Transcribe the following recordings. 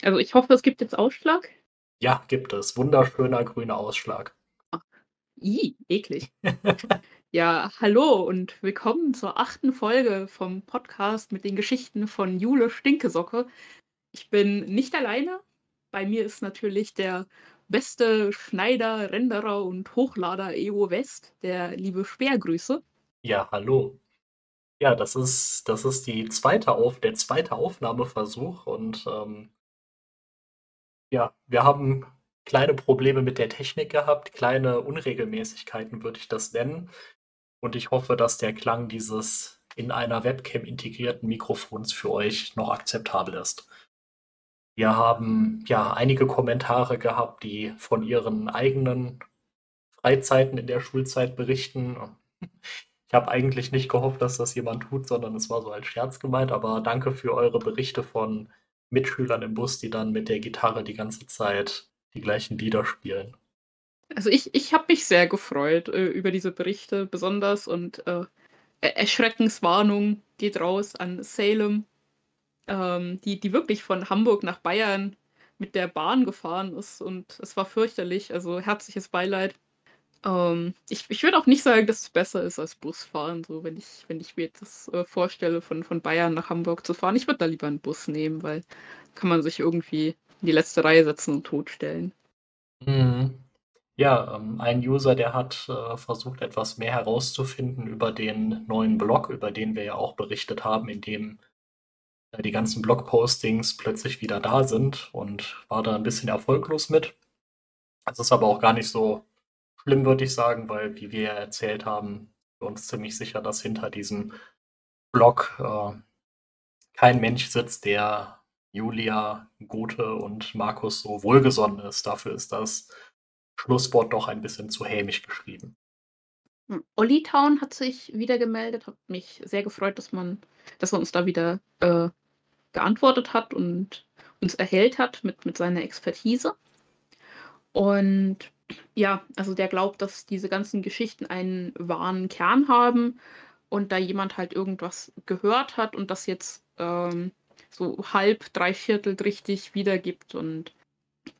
Also, ich hoffe, es gibt jetzt Ausschlag? Ja, gibt es. Wunderschöner grüner Ausschlag. I, eklig. Ja, hallo und willkommen zur achten Folge vom Podcast mit den Geschichten von Jule Stinkesocke. Ich bin nicht alleine. Bei mir ist natürlich der beste Schneider, Renderer und Hochlader EO West, der liebe Speergrüße. Ja, hallo. Ja, das ist das ist die zweite Auf der zweite Aufnahmeversuch und, ähm ja, wir haben kleine Probleme mit der Technik gehabt, kleine Unregelmäßigkeiten würde ich das nennen. Und ich hoffe, dass der Klang dieses in einer Webcam integrierten Mikrofons für euch noch akzeptabel ist. Wir haben, ja, einige Kommentare gehabt, die von ihren eigenen Freizeiten in der Schulzeit berichten. Ich habe eigentlich nicht gehofft, dass das jemand tut, sondern es war so als Scherz gemeint, aber danke für eure Berichte von Mitschülern im Bus, die dann mit der Gitarre die ganze Zeit die gleichen Lieder spielen. Also, ich ich habe mich sehr gefreut, äh, über diese Berichte besonders und, äh, E Erschreckenswarnung geht raus an Salem, ähm, die die wirklich von Hamburg nach Bayern mit der Bahn gefahren ist und es war fürchterlich, also herzliches Beileid. Ähm, ich ich würde auch nicht sagen, dass es besser ist als Busfahren, so wenn ich wenn ich mir das, äh, vorstelle, von von Bayern nach Hamburg zu fahren. Ich würde da lieber 'n Bus nehmen, weil kann man sich irgendwie in die letzte Reihe setzen und totstellen. Mhm. Ja, ähm, ein User, der hat, äh, versucht, etwas mehr herauszufinden über den neuen Blog, über den wir ja auch berichtet haben, in dem, äh, die ganzen Blogpostings plötzlich wieder da sind und war da 'n bisschen erfolglos mit. Das ist aber auch gar nicht so schlimm, würde ich sagen, weil, wie wir erzählt haben, wir uns ziemlich sicher, dass hinter diesem Blog, äh, kein Mensch sitzt, der Julia, Gothe und Markus so wohlgesonnen ist. Dafür ist das Schlusswort doch ein bisschen zu hämisch geschrieben. Hm, Ollytown hat sich wieder gemeldet, hat mich sehr gefreut, dass man dass er uns da wieder, äh, geantwortet hat und uns erhellt hat mit mit seiner Expertise. Und ja, also der glaubt, dass diese ganzen Geschichten einen wahren Kern haben und da jemand halt irgendwas gehört hat und das jetzt, ähm, so halb, dreiviertelt richtig wiedergibt und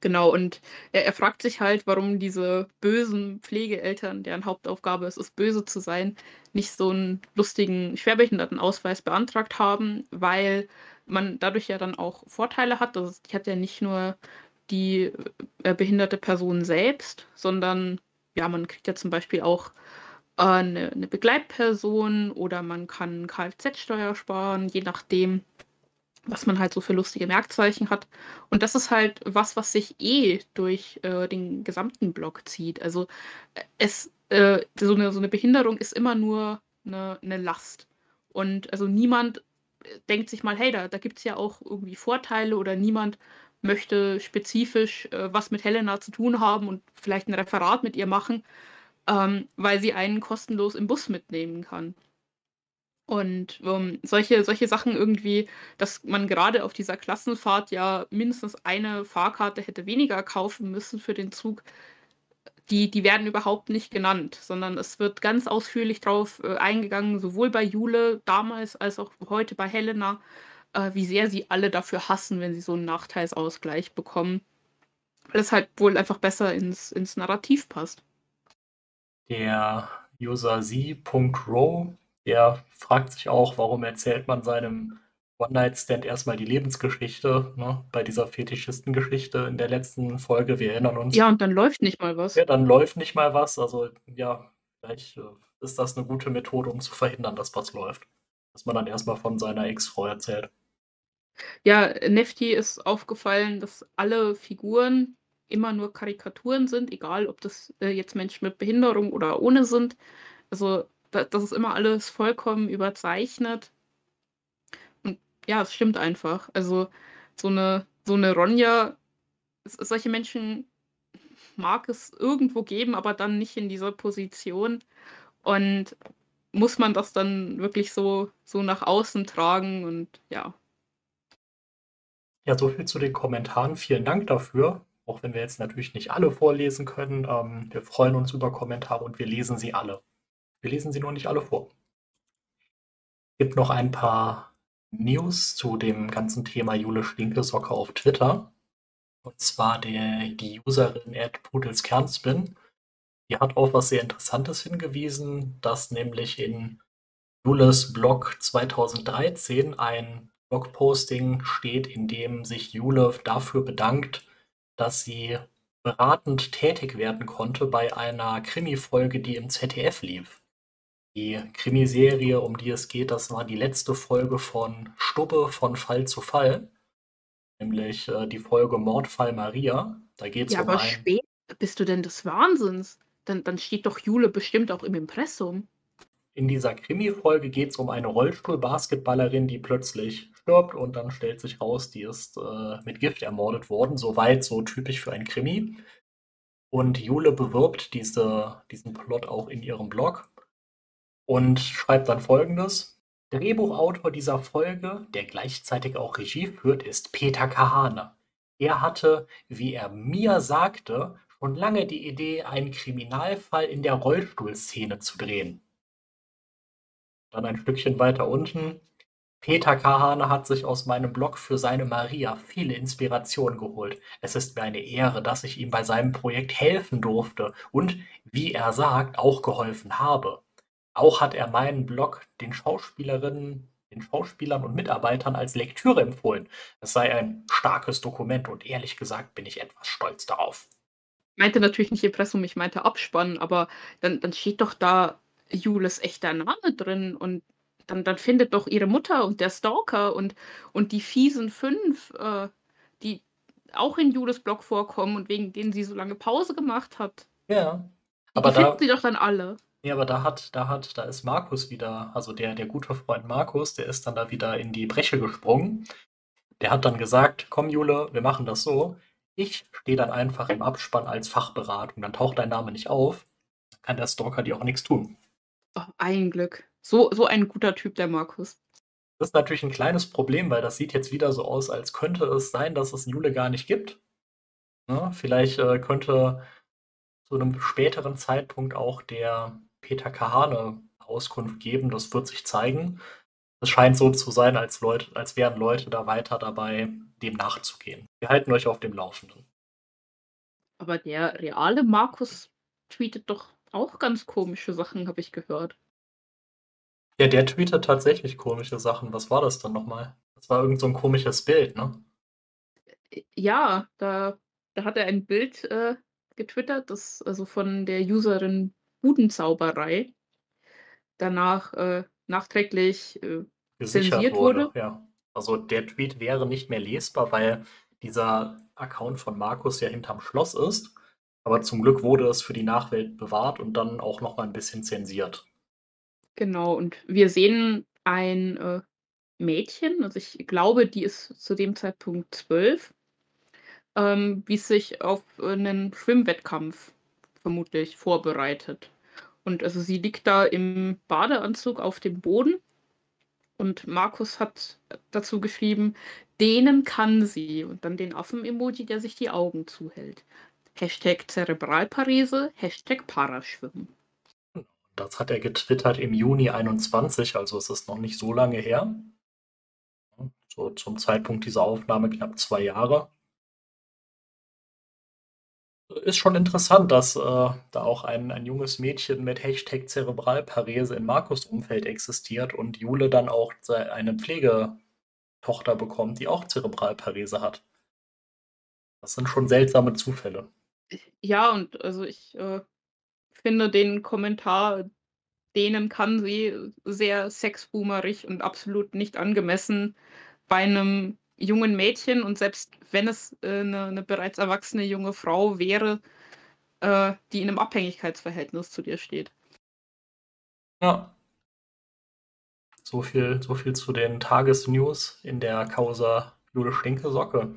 genau. Und er er fragt sich halt, warum diese bösen Pflegeeltern, deren Hauptaufgabe es ist, böse zu sein, nicht so 'n lustigen Schwerbehindertenausweis beantragt haben, weil man dadurch ja dann auch Vorteile hat. Also, die hat ja nicht nur die, äh, behinderte Person selbst, sondern ja, man kriegt ja zum Beispiel auch, äh, 'ne 'ne Begleitperson oder man kann Kfz-Steuer sparen, je nachdem, was man halt so für lustige Merkzeichen hat. Und das ist halt was, was sich eh durch, äh, den gesamten Blog zieht. Also, e es äh, so 'ne so 'ne Behinderung ist immer nur 'ne 'ne Last. Und also niemand, äh, denkt sich mal: „Hey, da da gibt's ja auch irgendwie Vorteile“, oder niemand möchte spezifisch, äh, was mit Helena zu tun haben und vielleicht 'n Referat mit ihr machen, ähm, weil sie einen kostenlos im Bus mitnehmen kann. Und, ähm, solche solche Sachen irgendwie, dass man grade auf dieser Klassenfahrt ja mindestens eine Fahrkarte hätte weniger kaufen müssen für den Zug, die die werden überhaupt nicht genannt, sondern es wird ganz ausführlich drauf, äh, eingegangen, sowohl bei Jule damals als auch heute bei Helena, äh, wie sehr sie alle dafür hassen, wenn sie so 'n Nachteilsausgleich bekommen. Weil es halt wohl einfach besser ins ins Narrativ passt. Der User sie.ro, der fragt sich auch, warum erzählt man seinem One-Night-Stand erst mal die Lebensgeschichte, ne, bei dieser Fetischisten-Geschichte in der letzten Folge. Wir erinnern uns. Ja, und dann läuft nicht mal was. Ja, dann läuft nicht mal was. Also, ja, vielleicht, äh, ist das 'ne gute Methode, um zu verhindern, dass was läuft. Dass man dann erst mal von seiner Ex-Frau erzählt. Ja, Nefti ist aufgefallen, dass alle Figuren immer nur Karikaturen sind, egal ob das, äh, jetzt Menschen mit Behinderung oder ohne sind. Also, da das ist immer alles vollkommen überzeichnet. Und ja, es stimmt einfach. Also, so 'ne so 'ne Ronja solche Menschen mag es irgendwo geben, aber dann nicht in dieser Position. Und muss man das dann wirklich so so nach außen tragen und ja. Ja, so viel zu den Kommentaren. Vielen Dank dafür, auch wenn wir jetzt natürlich nicht alle vorlesen können. Ähm, wir freuen uns über Kommentare und wir lesen sie alle. Wir lesen sie nur nicht alle vor. Gibt noch ein paar News zu dem ganzen Thema Jule Stinkesocke auf Twitter. Und zwar der, die Userin Pudelskernsbin. Die hat auf was sehr Interessantes hingewiesen, dass nämlich in Jules Blog 2013 ein Blogposting steht, in dem sich Jule dafür bedankt, dass sie beratend tätig werden konnte bei einer Krimi-Folge, die im ZDF lief. Die Krimiserie, um die es geht, das war die letzte Folge von Stubbe von Fall zu Fall, nämlich äh, die Folge Mordfall Maria. Da geht es Ja, um aber ein. spät bist du denn des Wahnsinns? Dann, dann steht doch Jule bestimmt auch im Impressum. In dieser Krimi-Folge geht es um eine Rollstuhl-Basketballerin, die plötzlich stirbt und dann stellt sich raus, die ist äh, mit Gift ermordet worden. Soweit so typisch für ein Krimi. Und Jule bewirbt diese, diesen Plot auch in ihrem Blog und schreibt dann folgendes. Drehbuchautor dieser Folge, der gleichzeitig auch Regie führt, ist Peter Kahane. Er hatte, wie er mir sagte, schon lange die Idee, einen Kriminalfall in der Rollstuhlszene zu drehen. Dann ein Stückchen weiter unten. Peter Kahane hat sich aus meinem Blog für seine Maria viele Inspirationen geholt. Es ist mir eine Ehre, dass ich ihm bei seinem Projekt helfen durfte und, wie er sagt, auch geholfen habe. Auch hat er meinen Blog den Schauspielerinnen, den Schauspielern und Mitarbeitern als Lektüre empfohlen. Es sei ein starkes Dokument und ehrlich gesagt bin ich etwas stolz darauf. Ich meinte natürlich nicht Impressum, ich meinte Abspann, aber dann, dann steht doch da Jules echter Name drin und dann, dann findet doch ihre Mutter und der Stalker und, und die fiesen fünf, äh, die auch in Jules Blog vorkommen und wegen denen sie so lange Pause gemacht hat. Ja. Aber die da, finden sie doch dann alle. ja, aber da hat, da hat, da ist Markus wieder, also der, der gute Freund Markus, der ist dann da wieder in die Bresche gesprungen. Der hat dann gesagt, komm Jule, wir machen das so. Ich stehe dann einfach im Abspann als Fachberatung, dann taucht dein Name nicht auf, kann der Stalker dir auch nichts tun. Oh, ein Glück. So, so ein guter Typ, der Markus. Das ist natürlich ein kleines Problem, weil das sieht jetzt wieder so aus, als könnte es sein, dass es Jule gar nicht gibt. Ne? Vielleicht äh, könnte zu einem späteren Zeitpunkt auch der Peter Kahane Auskunft geben. Das wird sich zeigen. Es scheint so zu sein, als, Leute, als wären Leute da weiter dabei, dem nachzugehen. Wir halten euch auf dem Laufenden. Aber der reale Markus tweetet doch auch ganz komische Sachen, habe ich gehört. Ja, der tweetet tatsächlich komische Sachen. Was war das dann nochmal? Das war irgend so ein komisches Bild, ne? Ja, da, da hat er ein Bild äh, getwittert, das also von der Userin Budenzauberei danach äh, nachträglich äh, Gesichert zensiert wurde. wurde. Ja. Also der Tweet wäre nicht mehr lesbar, weil dieser Account von Markus ja hinterm Schloss ist. Aber zum Glück wurde es für die Nachwelt bewahrt und dann auch noch mal ein bisschen zensiert. Genau, und wir sehen ein äh, Mädchen, also ich glaube, die ist zu dem Zeitpunkt zwölf, ähm, wie es sich auf einen Schwimmwettkampf vermutlich vorbereitet. Und also sie liegt da im Badeanzug auf dem Boden und Markus hat dazu geschrieben, denen kann sie und dann den Affen-Emoji, der sich die Augen zuhält. Hashtag Zerebralparese, Hashtag Paraschwimmen. Das hat er getwittert im Juni 21, also es ist noch nicht so lange her. So zum Zeitpunkt dieser Aufnahme knapp zwei Jahre. Ist schon interessant, dass äh, da auch ein, ein junges Mädchen mit Hashtag Zerebralparese in Markus Umfeld existiert und Jule dann auch eine Pflegetochter bekommt, die auch Zerebralparese hat. Das sind schon seltsame Zufälle. Ja, und also ich äh, finde den Kommentar, denen kann sie sehr sexboomerig und absolut nicht angemessen bei einem jungen Mädchen und selbst wenn es äh, eine, eine bereits erwachsene junge Frau wäre, äh, die in einem Abhängigkeitsverhältnis zu dir steht. Ja. So viel, so viel zu den Tagesnews in der Causa Jule Stinke-Socke.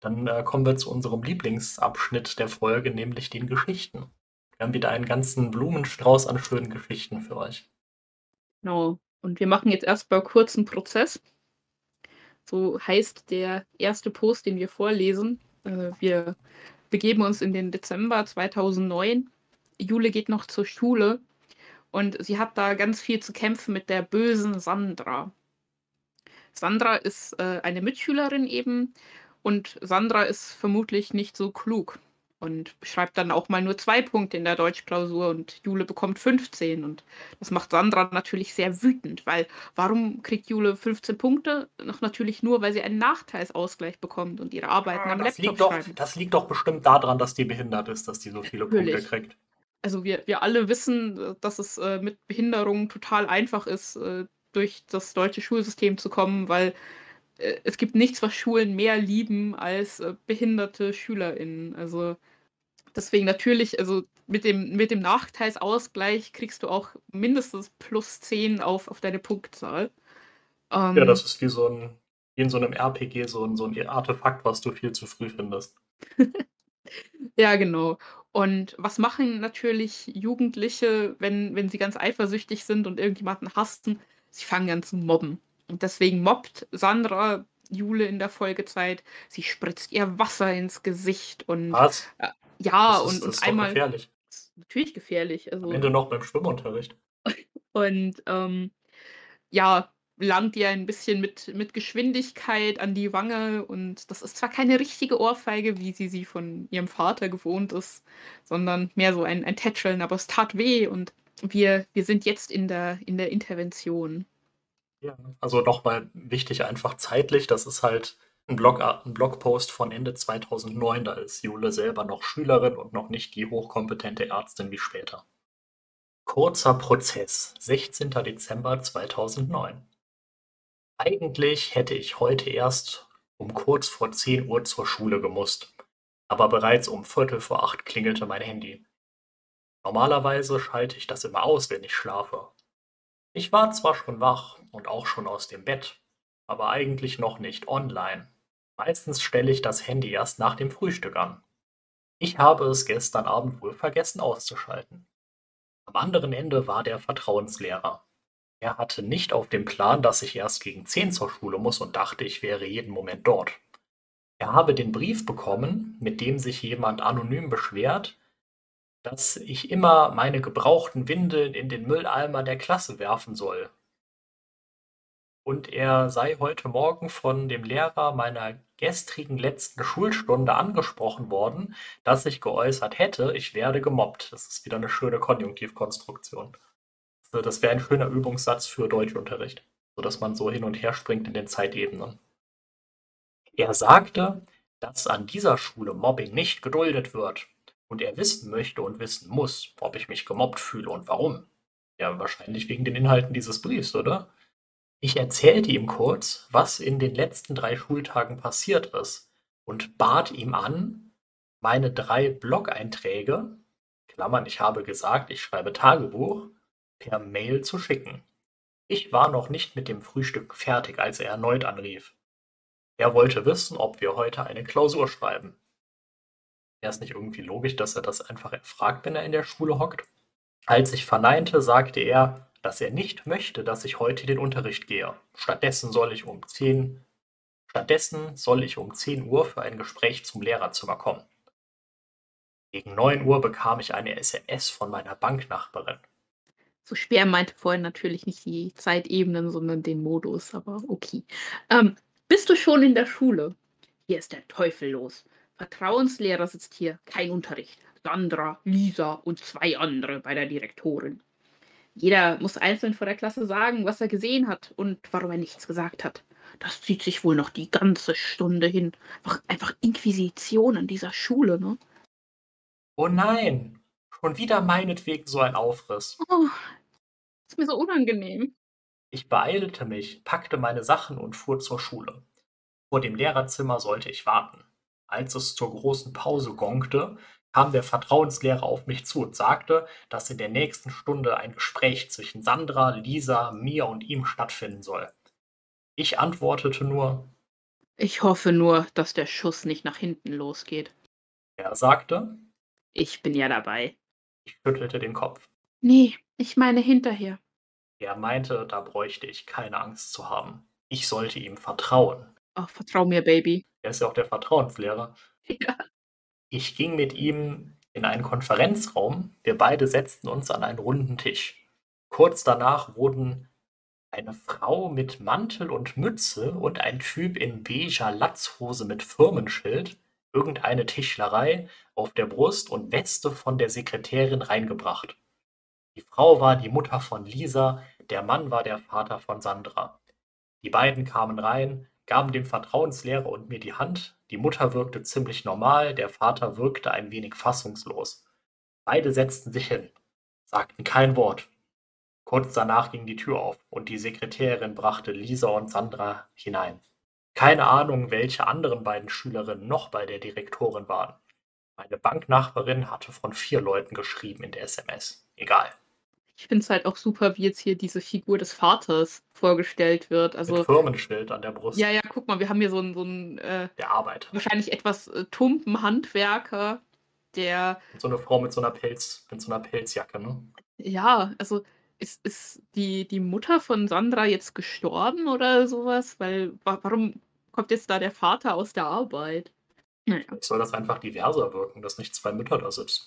Dann äh, kommen wir zu unserem Lieblingsabschnitt der Folge, nämlich den Geschichten. Wir haben wieder einen ganzen Blumenstrauß an schönen Geschichten für euch. Genau. Und wir machen jetzt erstmal kurz einen Prozess. So heißt der erste Post, den wir vorlesen. Äh, wir begeben uns in den Dezember 2009. Jule geht noch zur Schule und sie hat da ganz viel zu kämpfen mit der bösen Sandra. Sandra ist, äh, eine Mitschülerin eben und Sandra ist vermutlich nicht so klug und schreibt dann auch mal nur 2 Punkte in der Deutschklausur und Jule bekommt 15 und das macht Sandra natürlich sehr wütend, weil warum kriegt Jule 15 Punkte? Noch natürlich nur, weil sie einen Nachteilsausgleich bekommt und ihre Arbeiten Ah, am das Laptop liegt doch schreiben. das liegt doch bestimmt daran, dass die behindert ist, dass die so viele Punkte Natürlich. kriegt. Also, wir wir alle wissen, äh, dass es, äh, mit Behinderung total einfach ist, äh, durch das deutsche Schulsystem zu kommen, weil, äh, es gibt nichts, was Schulen mehr lieben als, äh, behinderte SchülerInnen. Also, deswegen natürlich also, mit dem mit dem Nachteilsausgleich kriegst du auch mindestens +10 auf auf deine Punktzahl. Ja, das Ähm ist wie so 'n wie in so 'nem RPG, so 'n so 'n Artefakt, was du viel zu früh findest. Ja, genau. Und was machen natürlich Jugendliche, wenn wenn sie ganz eifersüchtig sind und irgendjemanden hassen? Sie fangen an zu mobben. Und deswegen mobbt Sandra Jule in der Folgezeit. Sie spritzt ihr Wasser ins Gesicht und, Was? Ja, Das ist und und einmal gefährlich. natürlich gefährlich, Am also Ende noch beim Schwimmunterricht. und, ähm, ja, langt ihr ein bisschen mit mit Geschwindigkeit an die Wange und das ist zwar keine richtige Ohrfeige, wie sie sie von ihrem Vater gewohnt ist, sondern mehr so ein ein Tätscheln, aber es tat weh und wir wir sind jetzt in der in der Intervention. Ja, also noch mal wichtig einfach zeitlich, das ist halt 'n Bloga 'n Blogpost von Ende 2009, da ist Jule selber noch Schülerin und noch nicht die hochkompetente Ärztin wie später. Kurzer Prozess, 16. Dezember 2009. Eigentlich hätte ich heute erst um kurz vor 10 Uhr zur Schule gemusst, aber bereits um 7:15 klingelte mein Handy. Normalerweise schalte ich das immer aus, wenn ich schlafe. Ich war zwar schon wach und auch schon aus dem Bett, aber eigentlich noch nicht online. Meistens stelle ich das Handy erst nach dem Frühstück an. Ich habe es gestern Abend wohl vergessen auszuschalten. Am anderen Ende war der Vertrauenslehrer. Er hatte nicht auf dem Plan, dass ich erst gegen 10 zur Schule muss und dachte, ich wäre jeden Moment dort. Er habe den Brief bekommen, mit dem sich jemand anonym beschwert, dass ich immer meine gebrauchten Windeln in den Mülleimer der Klasse werfen soll. Und er sei heute Morgen von dem Lehrer meiner gestrigen letzten Schulstunde angesprochen worden, dass ich geäußert hätte, ich werde gemobbt. Das ist wieder 'ne schöne Konjunktivkonstruktion. Das wäre ein schöner Übungssatz für Deutschunterricht, sodass man so hin und her springt in den Zeitebenen. Er sagte, dass an dieser Schule Mobbing nicht geduldet wird und er wissen möchte und wissen muss, ob ich mich gemobbt fühle und warum. Ja, wahrscheinlich wegen den Inhalten dieses Briefs, oder? Ich erzählte ihm kurz, was in den letzten 3 Schultagen passiert ist und bat ihm an, meine 3 Blog-Einträge Klammern, ich habe gesagt, ich schreibe Tagebuch, per Mail zu schicken. Ich war noch nicht mit dem Frühstück fertig, als er erneut anrief. Er wollte wissen, ob wir heute eine Klausur schreiben. Wäre es nicht irgendwie logisch, dass er das einfach erfragt, wenn er in der Schule hockt? Als ich verneinte, sagte er, dass er nicht möchte, dass ich heute den Unterricht gehe. Stattdessen soll ich um 10 stattdessen soll ich um 10 Uhr für ein Gespräch zum Lehrerzimmer kommen. Gegen 9 Uhr bekam ich eine SMS von meiner Banknachbarin. So Speer meinte vorhin natürlich nicht die Zeitebenen, sondern den Modus, aber okay. Ähm, bist du schon in der Schule? Hier ist der Teufel los. Vertrauenslehrer sitzt hier, kein Unterricht. Sandra, Lisa und 2 andere bei der Direktorin. Jeder muss einzeln vor der Klasse sagen, was er gesehen hat und warum er nichts gesagt hat. Das zieht sich wohl noch die ganze Stunde hin. Einfach einfach Inquisition an dieser Schule, ne? Oh nein, schon wieder meinetwegen so ein Aufriss. Oh, ist mir so unangenehm. Ich beeilte mich, packte meine Sachen und fuhr zur Schule. Vor dem Lehrerzimmer sollte ich warten. Als es zur großen Pause gongte, kam der Vertrauenslehrer auf mich zu und sagte, dass in der nächsten Stunde ein Gespräch zwischen Sandra, Lisa, mir und ihm stattfinden soll. Ich antwortete nur Ich hoffe nur, dass der Schuss nicht nach hinten losgeht. Er sagte Ich bin ja dabei. Ich schüttelte den Kopf. Ne, ich meine hinterher. Er meinte, da bräuchte ich keine Angst zu haben. Ich sollte ihm vertrauen. Ach, vertrau mir, Baby. Er ist ja auch der Vertrauenslehrer. Ja. Ich ging mit ihm in einen Konferenzraum. Wir beide setzten uns an einen runden Tisch. Kurz danach wurden Eine Frau mit Mantel und Mütze und ein Typ in beiger Latzhose mit Firmenschild, irgendeine Tischlerei auf der Brust und Weste von der Sekretärin reingebracht. Die Frau war die Mutter von Lisa, der Mann war der Vater von Sandra. Die beiden kamen rein, gaben dem Vertrauenslehrer und mir die Hand, die Mutter wirkte ziemlich normal, der Vater wirkte ein wenig fassungslos. Beide setzten sich hin, sagten kein Wort. Kurz danach ging die Tür auf und die Sekretärin brachte Lisa und Sandra hinein. Keine Ahnung, welche anderen beiden Schülerinnen noch bei der Direktorin waren. Meine Banknachbarin hatte von vier Leuten geschrieben in der SMS. Egal. Ich finde es halt auch super, wie jetzt hier diese Figur des Vaters vorgestellt wird. Also, Mit Firmenschild an der Brust. Ja, ja, guck mal, wir haben hier so einen, so einen äh, der Arbeit. wahrscheinlich etwas äh, tumpen Handwerker, der. So eine Frau mit so einer Pelz, mit so einer Pelzjacke, ne? Ja, also ist, ist die, die Mutter von Sandra jetzt gestorben oder sowas? Weil wa warum kommt jetzt da der Vater aus der Arbeit? Naja. soll das einfach diverser wirken, dass nicht zwei Mütter da sitzen.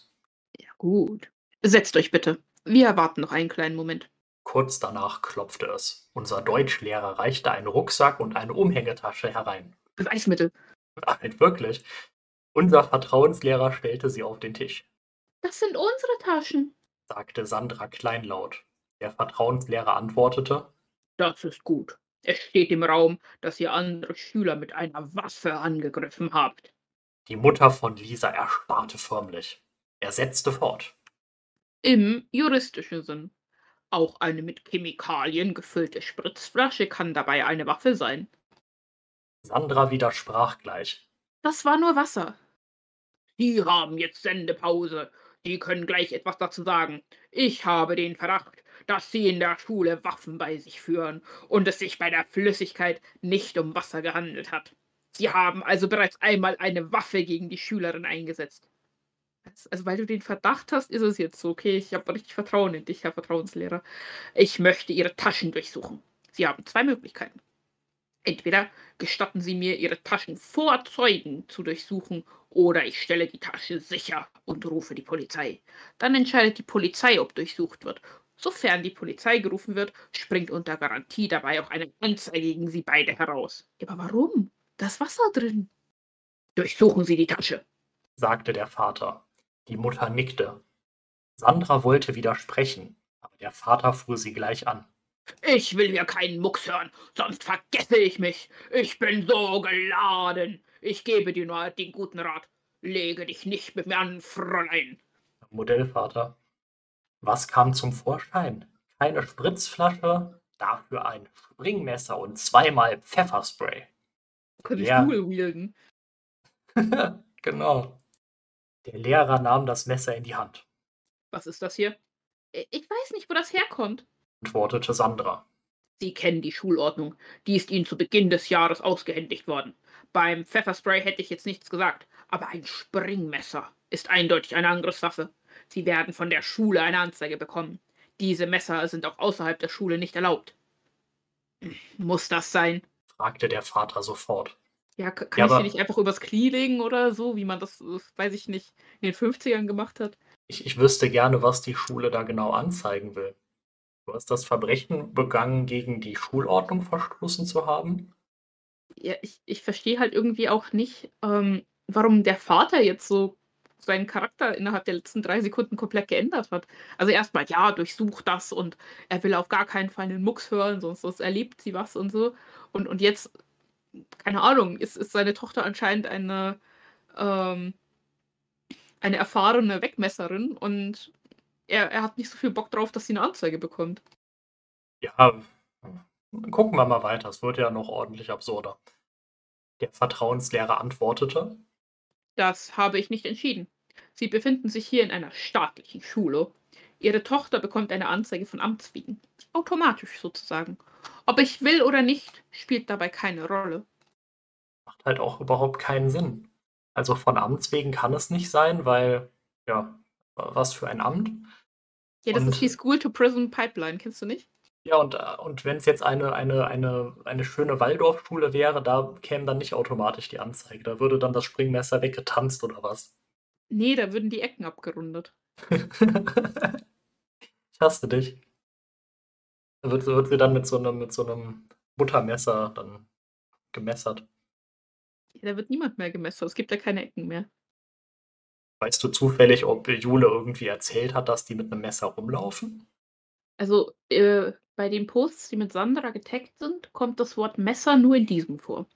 Ja, gut. Setzt euch bitte. Wir warten noch einen kleinen Moment. Kurz danach klopfte es. Unser Deutschlehrer reichte einen Rucksack und eine Umhängetasche herein. Beweismittel. Nein, wirklich. Unser Vertrauenslehrer stellte sie auf den Tisch. Das sind unsere Taschen, sagte Sandra kleinlaut. Der Vertrauenslehrer antwortete: Das ist gut. Es steht im Raum, dass ihr andere Schüler mit einer Waffe angegriffen habt. Die Mutter von Lisa erstarrte förmlich. Er setzte fort. Im juristischen Sinn. Auch eine mit Chemikalien gefüllte Spritzflasche kann dabei eine Waffe sein. Sandra widersprach gleich. Das war nur Wasser. Sie haben jetzt Sendepause. Sie können gleich etwas dazu sagen. Ich habe den Verdacht, dass Sie in der Schule Waffen bei sich führen und es sich bei der Flüssigkeit nicht um Wasser gehandelt hat. Sie haben also bereits einmal eine Waffe gegen die Schülerin eingesetzt. Also, weil du den Verdacht hast, ist es jetzt so. Okay, ich habe richtig Vertrauen in dich, Herr Vertrauenslehrer. Ich möchte Ihre Taschen durchsuchen. Sie haben zwei Möglichkeiten. Entweder gestatten Sie mir, Ihre Taschen vor Zeugen zu durchsuchen, oder ich stelle die Tasche sicher und rufe die Polizei. Dann entscheidet die Polizei, ob durchsucht wird. Sofern die Polizei gerufen wird, springt unter Garantie dabei auch eine Anzeige gegen Sie beide heraus. Aber warum? Da ist Wasser drin. Durchsuchen Sie die Tasche, sagte der Vater. Die Mutter nickte. Sandra wollte widersprechen, aber der Vater fuhr sie gleich an. Ich will hier keinen Mucks hören, sonst vergesse ich mich. Ich bin so geladen. Ich gebe dir nur den guten Rat. Lege dich nicht mit mir an, Fräulein. Modellvater. Was kam zum Vorschein? Keine Spritzflasche, dafür ein Springmesser und zweimal Pfefferspray. Könnte ich ja. Stuhl wielden. genau. Der Lehrer nahm das Messer in die Hand. Was ist das hier? Ich weiß nicht, wo das herkommt, antwortete Sandra. Sie kennen die Schulordnung. Die ist Ihnen zu Beginn des Jahres ausgehändigt worden. Beim Pfefferspray hätte ich jetzt nichts gesagt, aber ein Springmesser ist eindeutig eine Angriffswaffe. Sie werden von der Schule eine Anzeige bekommen. Diese Messer sind auch außerhalb der Schule nicht erlaubt. Muss das sein? fragte der Vater sofort. Ja, kann ja, ich sie nicht einfach übers Knie legen oder so, wie man das, äh, weiß ich nicht, in den 50ern gemacht hat? Ich, ich wüsste gerne, was die Schule da genau anzeigen will. Du hast das Verbrechen begangen, gegen die Schulordnung verstoßen zu haben? Ja, ich, ich verstehe halt irgendwie auch nicht, ähm, warum der Vater jetzt so seinen Charakter innerhalb der letzten drei Sekunden komplett geändert hat. Also erstmal, ja, durchsucht das und er will auf gar keinen Fall einen Mucks hören, sonst, sonst erlebt sie was und so. Und, und jetzt keine Ahnung, ist, ist seine Tochter anscheinend eine, ähm, eine erfahrene Wegmesserin und er, er hat nicht so viel Bock drauf, dass sie eine Anzeige bekommt. Ja, gucken wir mal weiter. Es wird ja noch ordentlich absurder. Der Vertrauenslehrer antwortete: Das habe ich nicht entschieden. Sie befinden sich hier in einer staatlichen Schule. Ihre Tochter bekommt eine Anzeige von Amts wegen. Automatisch sozusagen. Ob ich will oder nicht, spielt dabei keine Rolle. Macht halt auch überhaupt keinen Sinn. Also von Amts wegen kann es nicht sein, weil, ja, was für ein Amt. Ja, das und, ist die School-to-Prison-Pipeline, kennst du nicht? Ja, und, und wenn es jetzt eine, eine, eine, eine schöne Waldorfschule wäre, da käme dann nicht automatisch die Anzeige. Da würde dann das Springmesser weggetanzt oder was? Nee, da würden die Ecken abgerundet. ich hasse dich. Da wird wird sie dann mit so 'nem mit so 'nem Buttermesser dann gemessert. Da wird niemand mehr gemessert. Es gibt ja keine Ecken mehr. Weißt du zufällig, ob Jule irgendwie erzählt hat, dass die mit 'nem Messer rumlaufen? Also, äh, bei den Posts, die mit Sandra getaggt sind, kommt das Wort Messer nur in diesem vor.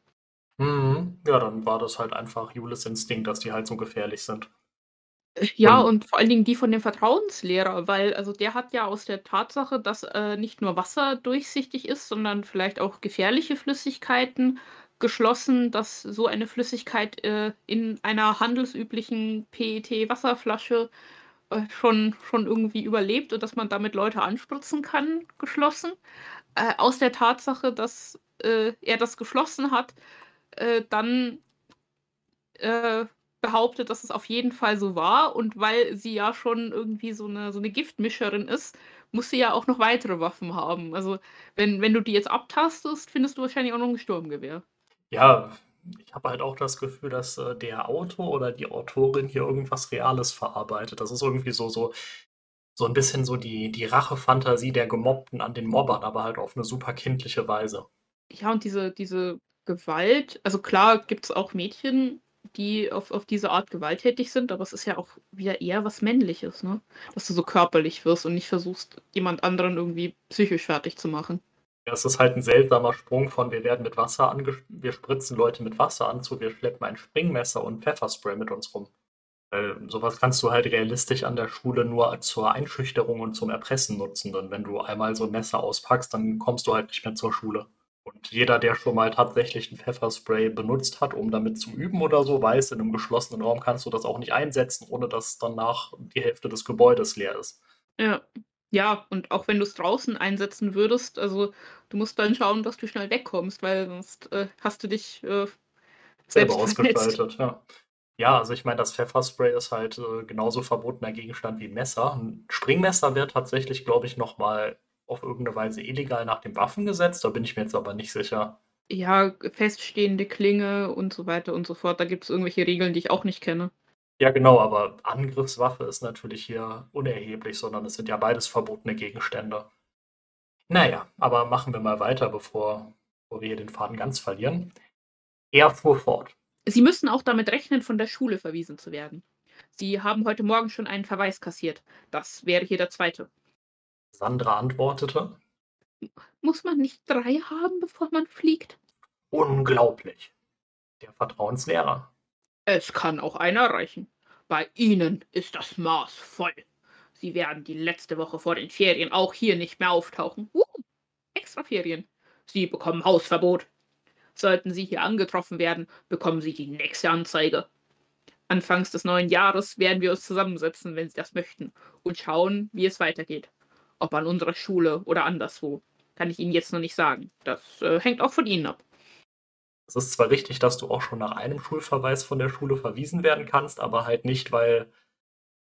Mhm. Ja, dann war das halt einfach Jules Instinkt, dass die halt so gefährlich sind. Äh, ja, Und und vor allen Dingen die von dem Vertrauenslehrer, weil also der hat ja aus der Tatsache, dass, äh, nicht nur Wasser durchsichtig ist, sondern vielleicht auch gefährliche Flüssigkeiten, geschlossen, dass so eine Flüssigkeit, äh, in einer handelsüblichen PET-Wasserflasche, äh, schon schon irgendwie überlebt und dass man damit Leute anspritzen kann, geschlossen. Äh, aus der Tatsache, dass, äh, er das geschlossen hat, äh, dann äh, behauptet, dass es auf jeden Fall so war und weil sie ja schon irgendwie so 'ne so 'ne Giftmischerin ist, muss sie ja auch noch weitere Waffen haben. Also, wenn wenn du die jetzt abtastest, findest du wahrscheinlich auch noch 'n Sturmgewehr. Ja, ich habe halt auch das Gefühl, dass, äh, der Autor oder die Autorin hier irgendwas Reales verarbeitet. Das ist irgendwie so so so 'n bisschen so die die Rachefantasie der Gemobbten an den Mobbern, aber halt auf 'ne super kindliche Weise. Ja, und diese diese Gewalt also klar gibt's auch Mädchen, die auf auf diese Art gewalttätig sind, aber es ist ja auch wieder eher was Männliches, ne? Dass du so körperlich wirst und nicht versuchst, jemand anderen irgendwie psychisch fertig zu machen. Ja, es ist halt 'n seltsamer Sprung von wir werden mit Wasser angesch wir spritzen Leute mit Wasser an zu wir schleppen ein Springmesser und Pfefferspray mit uns rum. Weil so was kannst du halt realistisch an der Schule nur zur Einschüchterung und zum Erpressen nutzen, denn wenn du einmal so 'n Messer auspackst, dann kommst du halt nicht mehr zur Schule. Und jeder, der schon mal tatsächlich 'n Pfefferspray benutzt hat, um damit zu üben oder so, weiß, in 'nem geschlossenen Raum kannst du das auch nicht einsetzen, ohne dass danach die Hälfte des Gebäudes leer ist. Ja. Ja, und auch wenn du's draußen einsetzen würdest, also, du musst dann schauen, dass du schnell wegkommst, weil sonst, äh, hast du dich, äh, Selber ausgeschaltet, ja. Ja, also ich meine, das Pfefferspray ist halt, äh, genauso verbotener Gegenstand wie 'n Messer. 'N Springmesser wäre tatsächlich, glaube ich, noch mal auf irgend 'ne Weise illegal nach dem Waffengesetz, da bin ich mir jetzt aber nicht sicher. Ja, feststehende Klinge und so weiter und so fort. Da gibt's irgendwelche Regeln, die ich auch nicht kenne. Ja, genau, aber Angriffswaffe ist natürlich hier unerheblich, sondern es sind ja beides verbotene Gegenstände. Na ja, aber machen wir mal weiter, bevor bevor wir hier den Faden ganz verlieren. Er fuhr fort. Sie müssen auch damit rechnen, von der Schule verwiesen zu werden. Sie haben heute Morgen schon einen Verweis kassiert. Das wäre hier der 2. Sandra antwortete muss man nicht 3 haben, bevor man fliegt? Unglaublich. Der Vertrauenslehrer. Es kann auch einer reichen. Bei Ihnen ist das Maß voll. Sie werden die letzte Woche vor den Ferien auch hier nicht mehr auftauchen. Uh, Extraferien. Sie bekommen Hausverbot. Sollten Sie hier angetroffen werden, bekommen Sie die nächste Anzeige. Anfangs des neuen Jahres werden wir uns zusammensetzen, wenn Sie das möchten, und schauen, wie es weitergeht. Ob an unserer Schule oder anderswo, kann ich Ihnen jetzt noch nicht sagen. Das, äh, hängt auch von Ihnen ab. Es ist zwar richtig, dass du auch schon nach einem Schulverweis von der Schule verwiesen werden kannst, aber halt nicht, weil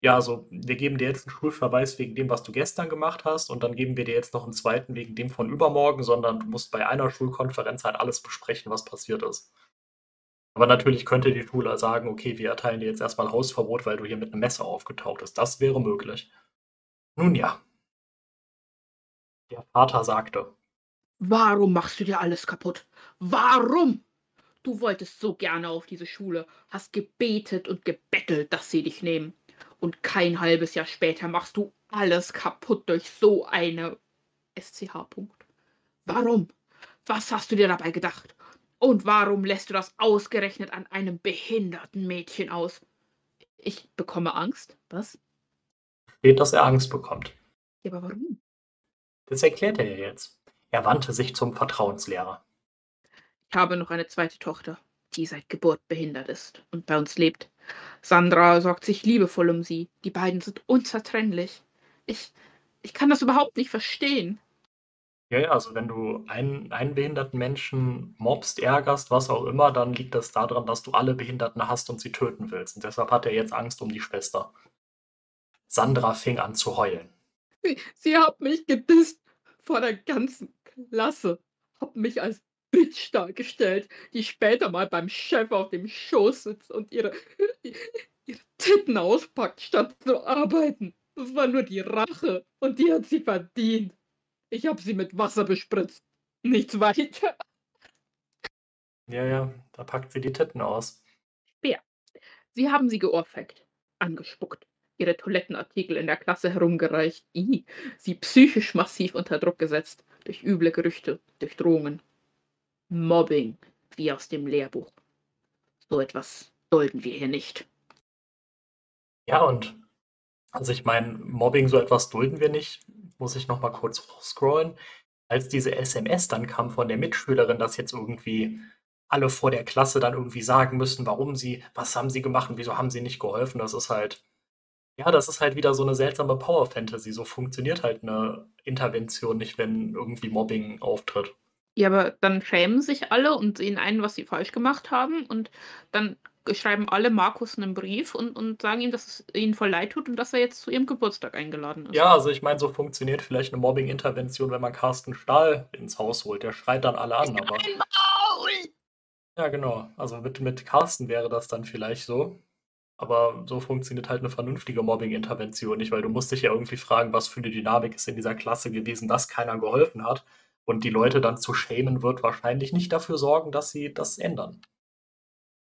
ja, also, wir geben dir jetzt 'n Schulverweis wegen dem, was du gestern gemacht hast, und dann geben wir dir jetzt noch 'n 2. wegen dem von übermorgen, sondern du musst bei einer Schulkonferenz halt alles besprechen, was passiert ist. Aber natürlich könnte die Schule sagen: „Okay, wir erteilen dir jetzt erst mal Hausverbot, weil du hier mit 'nem Messer aufgetaucht bist.“ Das wäre möglich. Nun ja. Der Vater sagte „Warum machst du dir alles kaputt? Warum? Du wolltest so gerne auf diese Schule, hast gebetet und gebettelt, dass sie dich nehmen. Und kein 1/2 Jahr später machst du alles kaputt durch so eine SCH. Warum? Was hast du dir dabei gedacht? Und warum lässt du das ausgerechnet an einem behinderten Mädchen aus? Ich bekomme Angst. Was? Steht, dass er Angst bekommt. Ja, aber warum? Das erklärt er jetzt. Er wandte sich zum Vertrauenslehrer. Ich habe noch eine 2. Tochter, die seit Geburt behindert ist und bei uns lebt. Sandra sorgt sich liebevoll um sie. Die beiden sind unzertrennlich. Ich ich kann das überhaupt nicht verstehen. Ja, ja, also wenn du einen einen behinderten Menschen mobbst, ärgerst, was auch immer, dann liegt das da dran, dass du alle Behinderten hasst und sie töten willst. Und deshalb hat er jetzt Angst um die Schwester. Sandra fing an zu heulen. Sie sie hat mich gedisst vor der ganzen Klasse, hat mich als Bitch dargestellt, die später mal beim Chef auf dem Schoß sitzt und ihre ihre Titten auspackt, statt zu arbeiten. Das war nur die Rache und die hat sie verdient. Ich habe sie mit Wasser bespritzt. Nichts weiter. Ja, ja, da packt sie die Titten aus. Bär. Sie haben sie geohrfeigt, angespuckt, ihre Toilettenartikel in der Klasse herumgereicht, i, sie psychisch massiv unter Druck gesetzt, durch üble Gerüchte, durch Drohungen. Mobbing, wie aus dem Lehrbuch. So etwas dulden wir hier nicht. Ja, und also ich meine, Mobbing, so etwas dulden wir nicht. Muss ich noch mal kurz scrollen. Als diese SMS dann kam von der Mitschülerin, dass jetzt irgendwie alle vor der Klasse dann irgendwie sagen müssen, warum sie, was haben sie gemacht wieso haben sie nicht geholfen. Das ist halt, ja, das ist halt wieder so eine seltsame Power-Fantasy. So funktioniert halt eine Intervention nicht, wenn irgendwie Mobbing auftritt. Ja, aber dann schämen sich alle und sehen ein, was sie falsch gemacht haben und dann schreiben alle Markus einen Brief und, und sagen ihm, dass es ihnen voll leid tut und dass er jetzt zu ihrem Geburtstag eingeladen ist. Ja, also ich meine, so funktioniert vielleicht eine Mobbing-Intervention, wenn man Carsten Stahl ins Haus holt. Der schreit dann alle an, aber. Ja, genau. Also mit, mit Carsten wäre das dann vielleicht so. Aber so funktioniert halt eine vernünftige Mobbing-Intervention nicht, weil du musst dich ja irgendwie fragen, was für eine Dynamik ist in dieser Klasse gewesen, dass keiner geholfen hat. Und die Leute dann zu schämen, wird wahrscheinlich nicht dafür sorgen, dass sie das ändern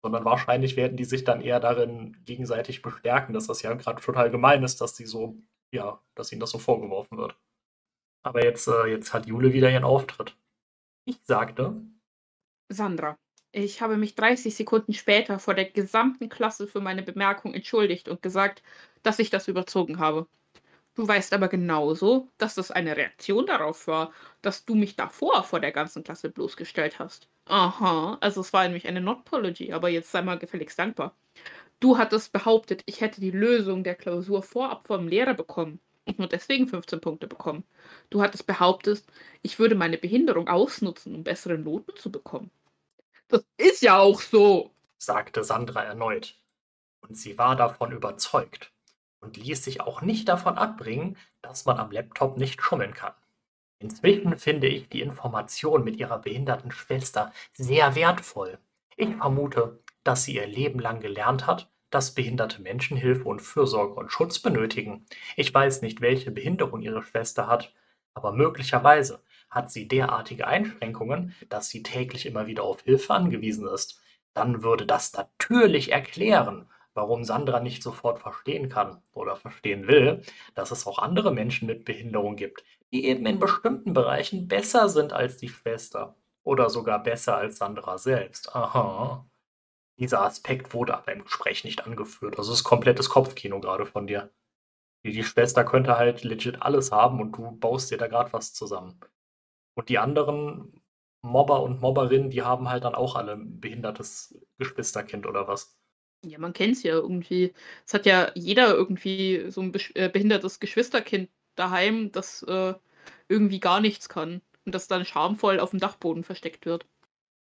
sondern wahrscheinlich werden die sich dann eher darin gegenseitig bestärken, dass das ja gerade total gemein ist, dass sie so, ja, dass ihnen das so vorgeworfen wird. Aber jetzt, äh, jetzt hat Jule wieder ihren Auftritt. Ich sagte. Sandra, ich habe mich 30 Sekunden später vor der gesamten Klasse für meine Bemerkung entschuldigt und gesagt, dass ich das überzogen habe. Du weißt aber genauso, dass das eine Reaktion darauf war, dass du mich davor vor der ganzen Klasse bloßgestellt hast. Aha, also es war nämlich eine Notpology, aber jetzt sei mal gefälligst dankbar. Du hattest behauptet, ich hätte die Lösung der Klausur vorab vom Lehrer bekommen und nur deswegen 15 Punkte bekommen. Du hattest behauptet, ich würde meine Behinderung ausnutzen, um bessere Noten zu bekommen. Das ist ja auch so, sagte Sandra erneut. Und sie war davon überzeugt und ließ sich auch nicht davon abbringen, dass man am Laptop nicht schummeln kann. Inzwischen finde ich die Information mit ihrer behinderten Schwester sehr wertvoll. Ich vermute, dass sie ihr Leben lang gelernt hat, dass behinderte Menschen Hilfe und Fürsorge und Schutz benötigen. Ich weiß nicht, welche Behinderung ihre Schwester hat, aber möglicherweise hat sie derartige Einschränkungen, dass sie täglich immer wieder auf Hilfe angewiesen ist. Dann würde das natürlich erklären, warum Sandra nicht sofort verstehen kann oder verstehen will, dass es auch andere Menschen mit Behinderung gibt, die eben in bestimmten Bereichen besser sind als die Schwester oder sogar besser als Sandra selbst. Aha. Dieser Aspekt wurde aber im Gespräch nicht angeführt. Also es ist komplettes Kopfkino gerade von dir. Die Schwester könnte halt legit alles haben und du baust dir da gerade was zusammen. Und die anderen Mobber und Mobberinnen, die haben halt dann auch alle ein behindertes Geschwisterkind oder was. Ja, man kennt es ja irgendwie. Es hat ja jeder irgendwie so ein äh, behindertes Geschwisterkind daheim, das äh, irgendwie gar nichts kann und das dann schamvoll auf dem Dachboden versteckt wird.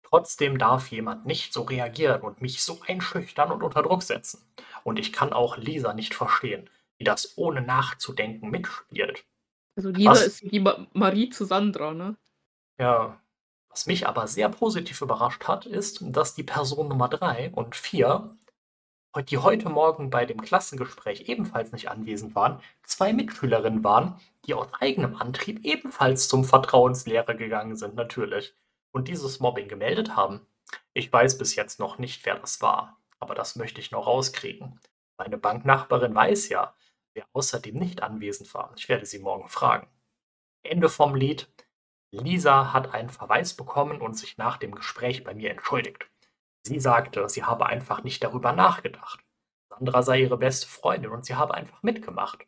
Trotzdem darf jemand nicht so reagieren und mich so einschüchtern und unter Druck setzen. Und ich kann auch Lisa nicht verstehen, die das ohne nachzudenken mitspielt. Also Lisa was, ist wie Ma Marie zu Sandra, ne? Ja. Was mich aber sehr positiv überrascht hat, ist, dass die Person Nummer 3 und 4 die heute Morgen bei dem Klassengespräch ebenfalls nicht anwesend waren, zwei Mitschülerinnen waren, die aus eigenem Antrieb ebenfalls zum Vertrauenslehrer gegangen sind, natürlich, und dieses Mobbing gemeldet haben. Ich weiß bis jetzt noch nicht, wer das war, aber das möchte ich noch rauskriegen. Meine Banknachbarin weiß ja, wer außerdem nicht anwesend war. Ich werde sie morgen fragen. Ende vom Lied. Lisa hat einen Verweis bekommen und sich nach dem Gespräch bei mir entschuldigt. Sie sagte, sie habe einfach nicht darüber nachgedacht. Sandra sei ihre beste Freundin und sie habe einfach mitgemacht.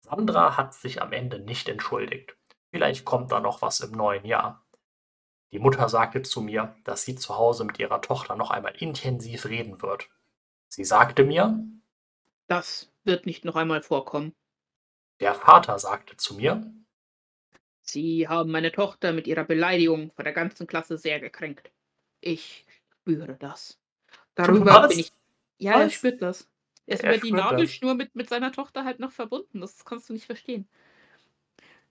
Sandra hat sich am Ende nicht entschuldigt. Vielleicht kommt da noch was im neuen Jahr. Die Mutter sagte zu mir, dass sie zu Hause mit ihrer Tochter noch einmal intensiv reden wird. Sie sagte mir, das wird nicht noch einmal vorkommen. Der Vater sagte zu mir, Sie haben meine Tochter mit ihrer Beleidigung vor der ganzen Klasse sehr gekränkt. Ich spüre das. Darüber Was? bin ich. Ja, Was? er spürt das. Er ist er über die Nabelschnur mit, mit seiner Tochter halt noch verbunden. Das kannst du nicht verstehen.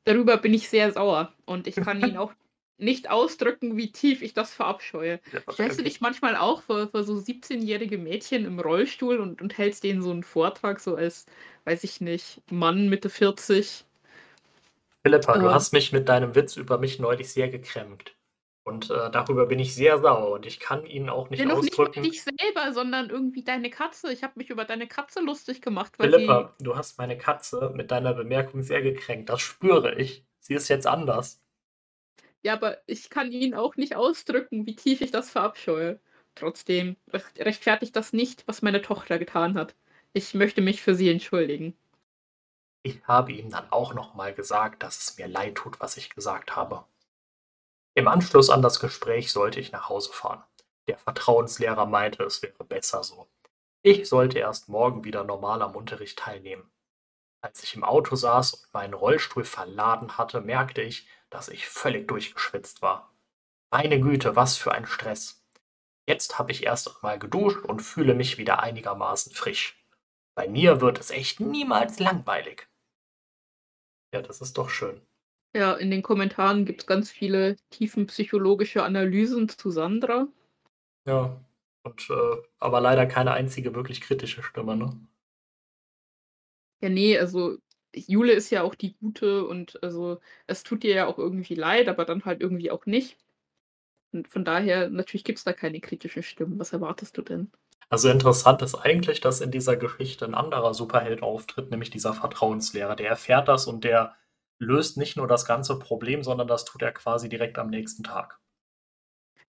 Darüber bin ich sehr sauer und ich kann ihn auch nicht ausdrücken, wie tief ich das verabscheue. Ja, Stellst du dich manchmal auch vor, vor so 17-jährige Mädchen im Rollstuhl und, und hältst denen so einen Vortrag, so als, weiß ich nicht, Mann Mitte 40? Philippa, du Äh. hast mich mit deinem Witz über mich neulich sehr gekränkt. Und, äh, darüber bin ich sehr sauer und ich kann ihn auch nicht Ja, noch nicht ausdrücken dich selber, sondern irgendwie deine Katze. Ich habe mich über deine Katze lustig gemacht, weil sie Philippa, du hast meine Katze mit deiner Bemerkung sehr gekränkt. Das spüre ich. Sie ist jetzt anders. Ja, aber ich kann Ihnen auch nicht ausdrücken, wie tief ich das verabscheue. Trotzdem recht rechtfertigt das nicht, was meine Tochter getan hat. Ich möchte mich für sie entschuldigen. Ich habe ihm dann auch noch mal gesagt, dass es mir leid tut, was ich gesagt habe. Im Anschluss an das Gespräch sollte ich nach Hause fahren. Der Vertrauenslehrer meinte, es wäre besser so. Ich sollte erst morgen wieder normal am Unterricht teilnehmen. Als ich im Auto saß und meinen Rollstuhl verladen hatte, merkte ich, dass ich völlig durchgeschwitzt war. Meine Güte, was für ein Stress. Jetzt habe ich erst einmal geduscht und fühle mich wieder einigermaßen frisch. Bei mir wird es echt niemals langweilig. Ja, das ist doch schön. Ja, in den Kommentaren gibt's ganz viele tiefenpsychologische Analysen zu Sandra. Ja, und, äh aber leider keine einzige wirklich kritische Stimme, ne? Ja, ne, also Jule ist ja auch die Gute und also es tut ihr ja auch irgendwie leid, aber dann halt irgendwie auch nicht. Und von daher natürlich gibt's da keine kritischen Stimmen. Was erwartest du denn? Also interessant ist eigentlich, dass in dieser Geschichte 'n anderer Superheld auftritt, nämlich dieser Vertrauenslehrer. Der erfährt das und der löst nicht nur das ganze Problem, sondern das tut er quasi direkt am nächsten Tag.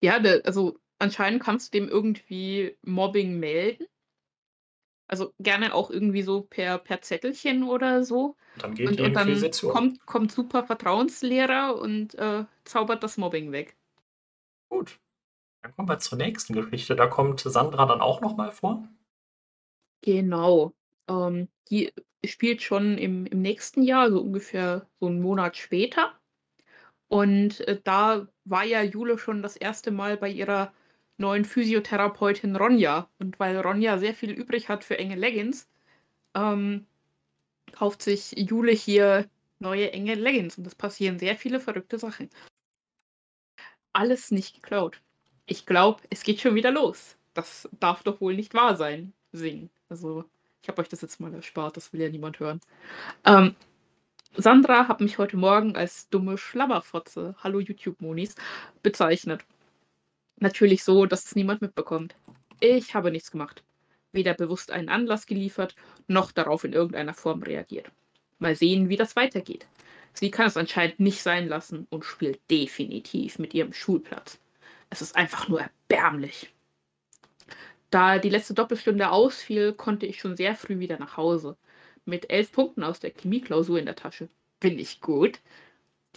Ja, der also anscheinend kannst du dem irgendwie Mobbing melden. Also gerne auch irgendwie so per per Zettelchen oder so. Dann geht Und die und dann kommt kommt super Vertrauenslehrer und, äh, zaubert das Mobbing weg. Gut. Dann kommen wir zur nächsten Geschichte. Da kommt Sandra dann auch noch mal vor? Genau. Ähm, die spielt schon im im nächsten Jahr, so ungefähr so 'n Monat später. Und, äh, da war ja Jule schon das erste Mal bei ihrer neuen Physiotherapeutin Ronja. Und weil Ronja sehr viel übrig hat für enge Leggings, ähm, kauft sich Jule hier neue enge Leggings und es passieren sehr viele verrückte Sachen. Alles nicht geklaut. Ich glaube, es geht schon wieder los. Das darf doch wohl nicht wahr sein, singen. Also, ich habe euch das jetzt mal erspart, das will ja niemand hören. Ähm, Sandra hat mich heute Morgen als dumme Schlabberfotze, hallo YouTube-Monis, bezeichnet. Natürlich so, dass es niemand mitbekommt. Ich habe nichts gemacht. Weder bewusst einen Anlass geliefert, noch darauf in irgendeiner Form reagiert. Mal sehen, wie das weitergeht. Sie kann es anscheinend nicht sein lassen und spielt definitiv mit ihrem Schulplatz. Es ist einfach nur erbärmlich. Da die letzte Doppelstunde ausfiel, konnte ich schon sehr früh wieder nach Hause. Mit 11 Punkten aus der Chemieklausur in der Tasche. Finde ich gut.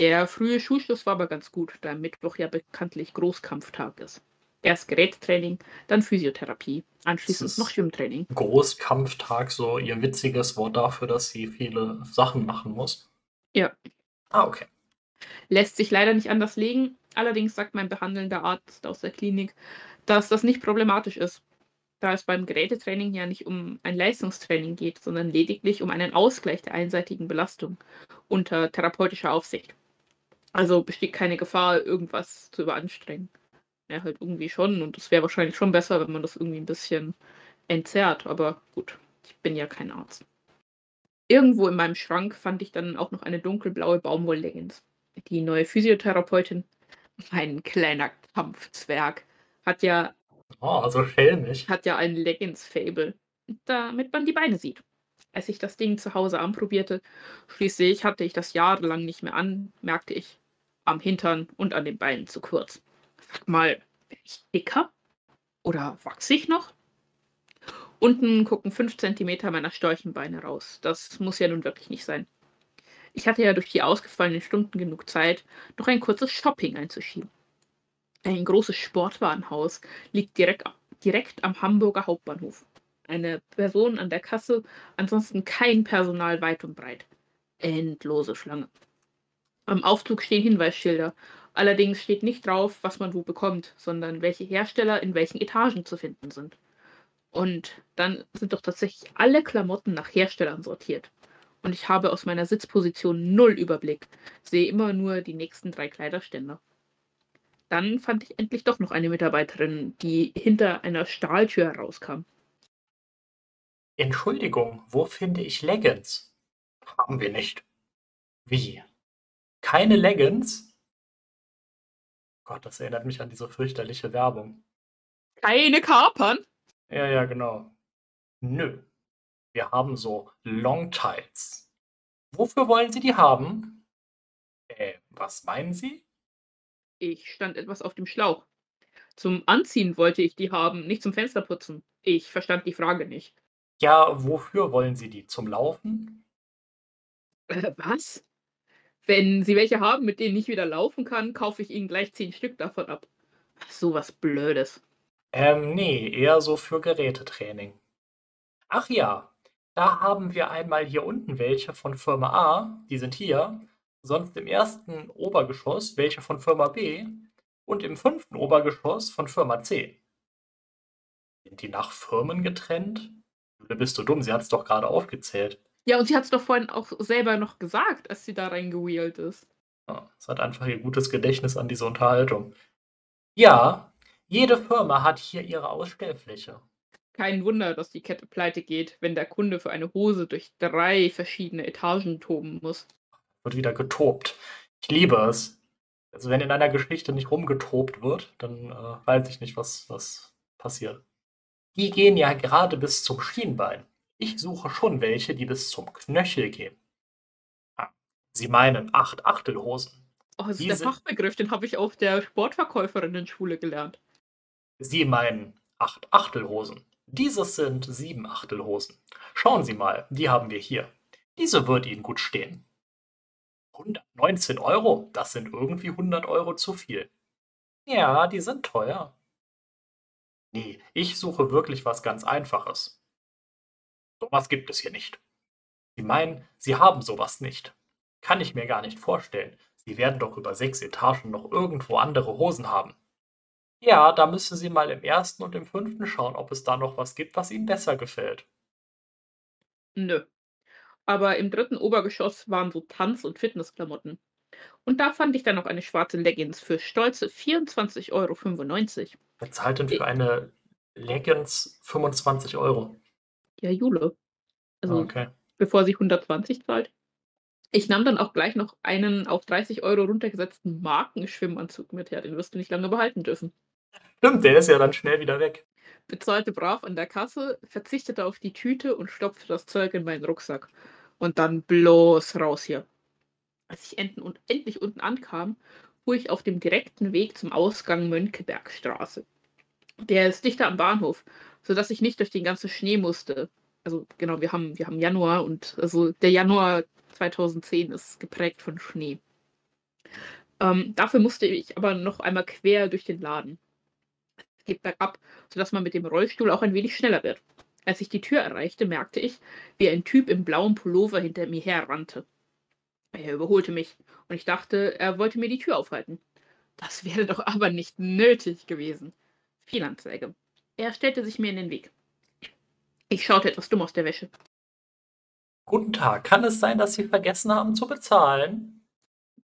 Der frühe Schulschluss war aber ganz gut, da Mittwoch ja bekanntlich Großkampftag ist. Erst Gerätetraining, dann Physiotherapie, anschließend noch Schwimmtraining. Großkampftag so ihr witziges Wort dafür, dass sie viele Sachen machen muss? Ja. Ah, okay. Lässt sich leider nicht anders legen. Allerdings sagt mein behandelnder Arzt aus der Klinik, dass das nicht problematisch ist, da es beim Gerätetraining ja nicht um ein Leistungstraining geht, sondern lediglich um einen Ausgleich der einseitigen Belastung unter therapeutischer Aufsicht. Also besteht keine Gefahr, irgendwas zu überanstrengen. Ja, halt irgendwie schon und es wäre wahrscheinlich schon besser, wenn man das irgendwie 'n bisschen entzerrt, aber gut, ich bin ja kein Arzt. Irgendwo in meinem Schrank fand ich dann auch noch eine dunkelblaue Baumwoll-Leggings. Die neue Physiotherapeutin, mein kleiner Kampfzwerg, hat ja Oh, so schelmisch. hat ja ein Leggings-Faible, damit man die Beine sieht. Als ich das Ding zu Hause anprobierte schließlich hatte ich das jahrelang nicht mehr an, merkte ich am Hintern und an den Beinen zu kurz. Sag mal, werde ich dicker? Oder wachse ich noch? Unten gucken 5 Zentimeter meiner Storchenbeine raus. Das muss ja nun wirklich nicht sein. Ich hatte ja durch die ausgefallenen Stunden genug Zeit, noch ein kurzes Shopping einzuschieben. Ein großes Sportwarenhaus liegt direkt direkt am Hamburger Hauptbahnhof. Eine Person an der Kasse, ansonsten kein Personal weit und breit. Endlose Schlange. Am Aufzug stehen Hinweisschilder. Allerdings steht nicht drauf, was man wo bekommt, sondern welche Hersteller in welchen Etagen zu finden sind. Und dann sind doch tatsächlich alle Klamotten nach Herstellern sortiert. Und ich habe aus meiner Sitzposition null Überblick, sehe immer nur die nächsten 3 Kleiderständer. Dann fand ich endlich doch noch eine Mitarbeiterin, die hinter einer Stahltür herauskam. Entschuldigung, wo finde ich Leggings? Haben wir nicht. Wie? Keine Leggings? Gott, das erinnert mich an diese fürchterliche Werbung. Keine Kapern? Ja, ja, genau. Nö. Wir haben so Long Tights. Wofür wollen Sie die haben? Äh, was meinen Sie? Ich stand etwas auf dem Schlauch. Zum Anziehen wollte ich die haben, nicht zum Fensterputzen. Ich verstand die Frage nicht. Ja, wofür wollen Sie die? Zum Laufen? Äh, was? Wenn Sie welche haben, mit denen ich wieder laufen kann, kaufe ich Ihnen gleich zehn Stück davon ab. So was Blödes. Ähm, nee, eher so für Gerätetraining. Ach ja, da haben wir einmal hier unten welche von Firma A, die sind hier, sonst im ersten Obergeschoss welche von Firma B und im fünften Obergeschoss von Firma C. Sind die nach Firmen getrennt? Jule, bist du dumm? Sie hat es doch gerade aufgezählt. Ja, und sie hat es doch vorhin auch selber noch gesagt, als sie da reingewheelt ist. Ja, es hat einfach ihr gutes Gedächtnis an diese Unterhaltung. Ja, jede Firma hat hier ihre Ausstellfläche. Kein Wunder, dass die Kette pleite geht, wenn der Kunde für eine Hose durch drei verschiedene Etagen toben muss. Wird wieder getobt. Ich liebe es. Also wenn in einer Geschichte nicht rumgetobt wird, dann äh, weiß ich nicht, was, was passiert. Die gehen ja gerade bis zum Schienbein. Ich suche schon welche, die bis zum Knöchel gehen. Ah, Sie meinen acht Achtelhosen. Oh, das ist Die der Fachbegriff, den habe ich auf der Sportverkäuferinnen-Schule gelernt. Sie meinen acht Achtelhosen. Dieses sind sieben Achtelhosen. Schauen Sie mal, die haben wir hier. Diese wird Ihnen gut stehen. 119 Euro, das sind irgendwie 100 Euro zu viel. Ja, die sind teuer. Nee, ich suche wirklich was ganz Einfaches. Sowas gibt es hier nicht. Sie meinen, Sie haben sowas nicht. Kann ich mir gar nicht vorstellen. Sie werden doch über sechs Etagen noch irgendwo andere Hosen haben. Ja, da müssen Sie mal im ersten und im fünften schauen, ob es da noch was gibt, was Ihnen besser gefällt. Nö. Aber im dritten Obergeschoss waren so Tanz- und Fitnessklamotten. Und da fand ich dann noch eine schwarze Leggings für stolze 24,95 Euro. Wer zahlt denn für eine Leggings 25 Euro? Ja, Jule. Also, Okay. bevor sie 120 zahlt. Ich nahm dann auch gleich noch einen auf 30 Euro runtergesetzten Markenschwimmanzug mit her. Den wirst du nicht lange behalten dürfen. Stimmt, der ist ja dann schnell wieder weg. bezahlte brav an der Kasse, verzichtete auf die Tüte und stopfte das Zeug in meinen Rucksack. Und dann bloß raus hier. Als ich enden endlich unten ankam, fuhr ich auf dem direkten Weg zum Ausgang Mönckebergstraße. Der ist dichter am Bahnhof, sodass ich nicht durch den ganzen Schnee musste. Also genau, wir haben, wir haben Januar und also der Januar 2010 ist geprägt von Schnee. Ähm, dafür musste ich aber noch einmal quer durch den Laden. Es geht bergab, sodass man mit dem Rollstuhl auch ein wenig schneller wird. Als ich die Tür erreichte, merkte ich, wie ein Typ im blauen Pullover hinter mir herrannte. Er überholte mich und ich dachte, er wollte mir die Tür aufhalten. Das wäre doch aber nicht nötig gewesen. Fehlanzeige. Er stellte sich mir in den Weg. Ich schaute etwas dumm aus der Wäsche. Guten Tag, kann es sein, dass Sie vergessen haben zu bezahlen?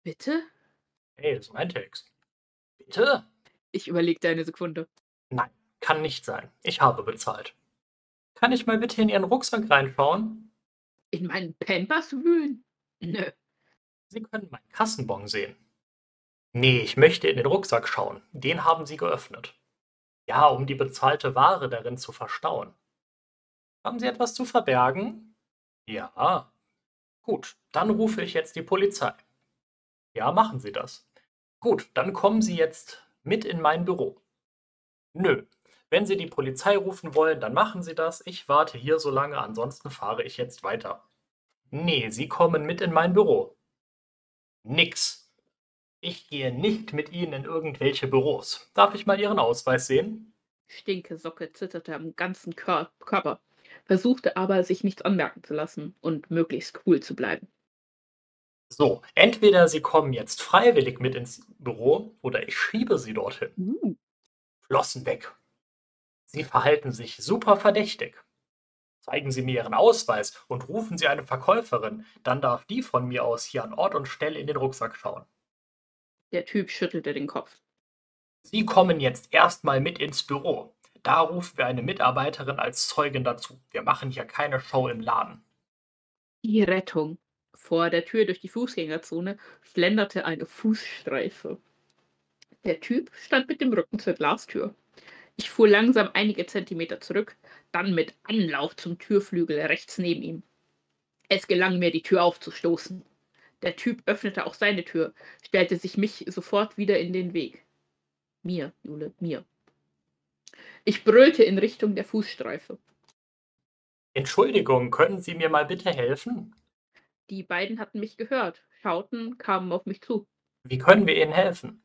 Bitte? Hey, das ist mein Text. Bitte? Ich überlegte eine Sekunde. Nein, kann nicht sein. Ich habe bezahlt. Kann ich mal bitte in Ihren Rucksack reinschauen? In meinen Pampers wühlen? Nö. Sie können meinen Kassenbon sehen. Nee, ich möchte in den Rucksack schauen. Den haben Sie geöffnet. Ja, um die bezahlte Ware darin zu verstauen. Haben Sie etwas zu verbergen? Ja. Gut, dann rufe ich jetzt die Polizei. Ja, machen Sie das. Gut, dann kommen Sie jetzt mit in mein Büro. Nö, wenn Sie die Polizei rufen wollen, dann machen Sie das. Ich warte hier so lange, ansonsten fahre ich jetzt weiter. Nee, Sie kommen mit in mein Büro. Nix. Ich gehe nicht mit Ihnen in irgendwelche Büros. Darf ich mal Ihren Ausweis sehen? Stinkesocke zitterte am ganzen Kör Körper, versuchte aber, sich nichts anmerken zu lassen und möglichst cool zu bleiben. So, entweder Sie kommen jetzt freiwillig mit ins Büro oder ich schiebe Sie dorthin. Uh, Flossen weg. Sie verhalten sich super verdächtig. Zeigen Sie mir Ihren Ausweis und rufen Sie eine Verkäuferin, dann darf die von mir aus hier an Ort und Stelle in den Rucksack schauen. Der Typ schüttelte den Kopf. Sie kommen jetzt erstmal mit ins Büro. Da rufen wir eine Mitarbeiterin als Zeugin dazu. Wir machen hier keine Show im Laden. Die Rettung. Vor der Tür durch die Fußgängerzone schlenderte eine Fußstreife. Der Typ stand mit dem Rücken zur Glastür. Ich fuhr langsam einige Zentimeter zurück, dann mit Anlauf zum Türflügel rechts neben ihm. Es gelang mir, die Tür aufzustoßen. Der Typ öffnete auch seine Tür, stellte sich mich sofort wieder in den Weg. Mir, Jule, mir. Ich brüllte in Richtung der Fußstreife. Entschuldigung, können Sie mir mal bitte helfen? Die beiden hatten mich gehört, schauten, kamen auf mich zu. Wie können wir Ihnen helfen?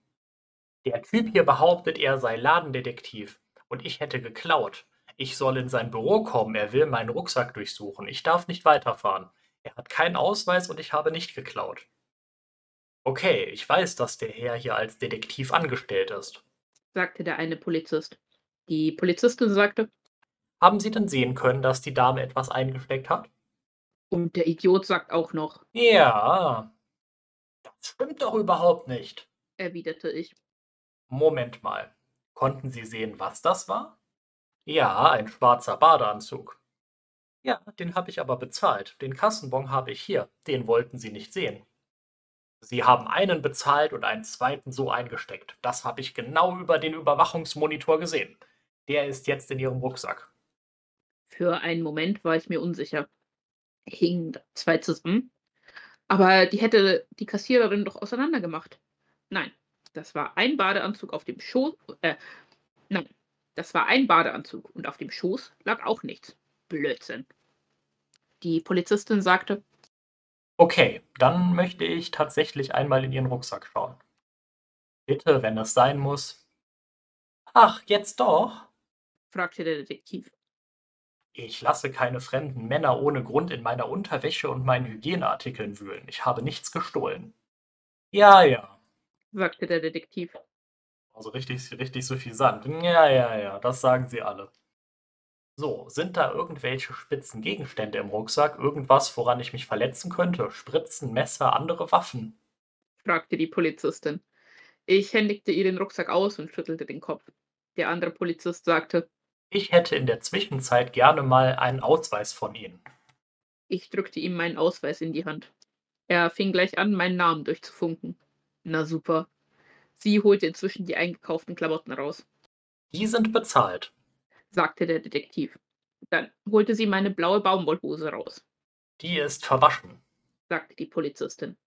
Der Typ hier behauptet, er sei Ladendetektiv und ich hätte geklaut. Ich soll in sein Büro kommen, er will meinen Rucksack durchsuchen. Ich darf nicht weiterfahren. Er hat keinen Ausweis und ich habe nicht geklaut. Okay, ich weiß, dass der Herr hier als Detektiv angestellt ist, sagte der eine Polizist. Die Polizistin sagte, haben Sie denn sehen können, dass die Dame etwas eingesteckt hat? Und der Idiot sagt auch noch, ja, das stimmt doch überhaupt nicht, erwiderte ich. Moment mal, konnten Sie sehen, was das war? Ja, ein schwarzer Badeanzug. Ja, den habe ich aber bezahlt. Den Kassenbon habe ich hier. Den wollten Sie nicht sehen. Sie haben einen bezahlt und einen zweiten so eingesteckt. Das habe ich genau über den Überwachungsmonitor gesehen. Der ist jetzt in Ihrem Rucksack. Für einen Moment war ich mir unsicher. Hingen zwei zusammen. Aber die hätte die Kassiererin doch auseinandergemacht. Nein, das war ein Badeanzug auf dem Schoß. Äh, nein, das war ein Badeanzug und auf dem Schoß lag auch nichts. Blödsinn. Die Polizistin sagte, Okay, dann möchte ich tatsächlich einmal in Ihren Rucksack schauen. Bitte, wenn es sein muss. Ach, jetzt doch? fragte der Detektiv. Ich lasse keine fremden Männer ohne Grund in meiner Unterwäsche und meinen Hygieneartikeln wühlen. Ich habe nichts gestohlen. Ja, ja, sagte der Detektiv. Also richtig, richtig suffisant. Ja, ja, ja, das sagen sie alle. So, sind da irgendwelche spitzen Gegenstände im Rucksack? Irgendwas, woran ich mich verletzen könnte? Spritzen, Messer, andere Waffen? fragte die Polizistin. Ich händigte ihr den Rucksack aus und schüttelte den Kopf. Der andere Polizist sagte, ich hätte in der Zwischenzeit gerne mal einen Ausweis von Ihnen. Ich drückte ihm meinen Ausweis in die Hand. Er fing gleich an, meinen Namen durchzufunken. Na super. Sie holte inzwischen die eingekauften Klamotten raus. Die sind bezahlt, sagte der Detektiv. Dann holte sie meine blaue Baumwollhose raus. Die ist verwaschen, sagte die Polizistin.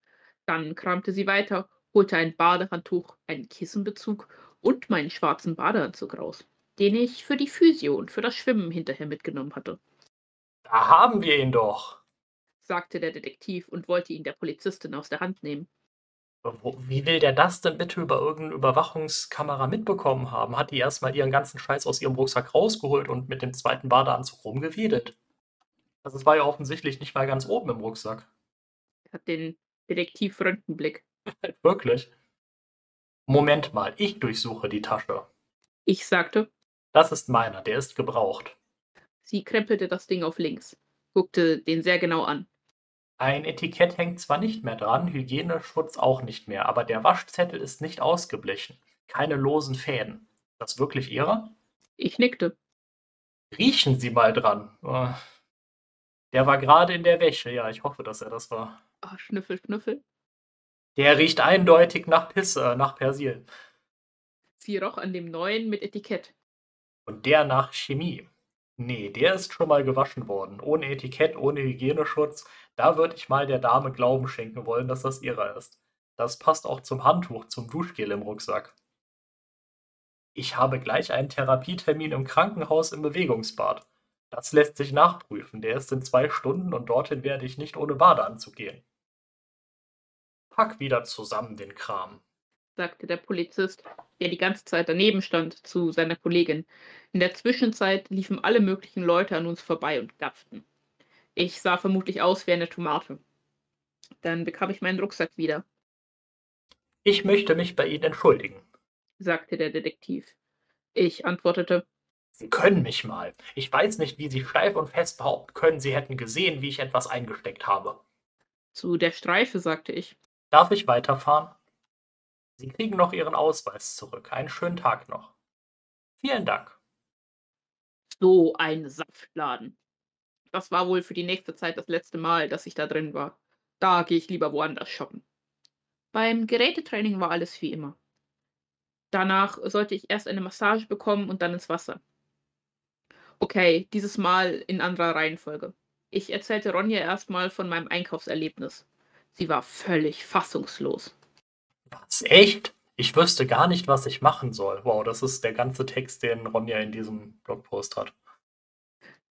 Dann kramte sie weiter, holte ein Badehandtuch, einen Kissenbezug und meinen schwarzen Badeanzug raus den ich für die Physio und für das Schwimmen hinterher mitgenommen hatte. Da haben wir ihn doch, sagte der Detektiv und wollte ihn der Polizistin aus der Hand nehmen. Wie will der das denn bitte über irgendeine Überwachungskamera mitbekommen haben? Hat die erstmal ihren ganzen Scheiß aus ihrem Rucksack rausgeholt und mit dem zweiten Badeanzug rumgewedelt? Also es war ja offensichtlich nicht mal ganz oben im Rucksack. Hat den Detektiv-Röntgenblick. Wirklich? Moment mal, ich durchsuche die Tasche. Ich sagte, das ist meiner, der ist gebraucht. Sie krempelte das Ding auf links, guckte den sehr genau an. Ein Etikett hängt zwar nicht mehr dran, Hygieneschutz auch nicht mehr, aber der Waschzettel ist nicht ausgeblichen. Keine losen Fäden. Das wirklich Ihrer? Ich nickte. Riechen Sie mal dran. Oh. Der war gerade in der Wäsche, ja, ich hoffe, dass er das war. Oh, schnüffel, schnüffel. Der riecht eindeutig nach Pisse, nach Persil. Sie roch an dem neuen mit Etikett. Und der nach Chemie. Nee, der ist schon mal gewaschen worden. Ohne Etikett, ohne Hygieneschutz. Da würde ich mal der Dame Glauben schenken wollen, dass das ihrer ist. Das passt auch zum Handtuch, zum Duschgel im Rucksack. Ich habe gleich einen Therapietermin im Krankenhaus im Bewegungsbad. Das lässt sich nachprüfen. Der ist in zwei Stunden und dorthin werde ich nicht ohne Badeanzug gehen. Pack wieder zusammen den Kram sagte der Polizist, der die ganze Zeit daneben stand, zu seiner Kollegin. In der Zwischenzeit liefen alle möglichen Leute an uns vorbei und gafften. Ich sah vermutlich aus wie eine Tomate. Dann bekam ich meinen Rucksack wieder. Ich möchte mich bei Ihnen entschuldigen, sagte der Detektiv. Ich antwortete, Sie können mich mal. Ich weiß nicht, wie Sie steif und fest behaupten können, Sie hätten gesehen, wie ich etwas eingesteckt habe. Zu der Streife, sagte ich. Darf ich weiterfahren? Sie kriegen noch Ihren Ausweis zurück. Einen schönen Tag noch. Vielen Dank. So ein Saftladen. Das war wohl für die nächste Zeit das letzte Mal, dass ich da drin war. Da gehe ich lieber woanders shoppen. Beim Gerätetraining war alles wie immer. Danach sollte ich erst eine Massage bekommen und dann ins Wasser. Okay, dieses Mal in anderer Reihenfolge. Ich erzählte Ronja erstmal von meinem Einkaufserlebnis. Sie war völlig fassungslos. Was, echt? Ich wüsste gar nicht, was ich machen soll. Wow, das ist der ganze Text, den Ronja in diesem Blogpost hat.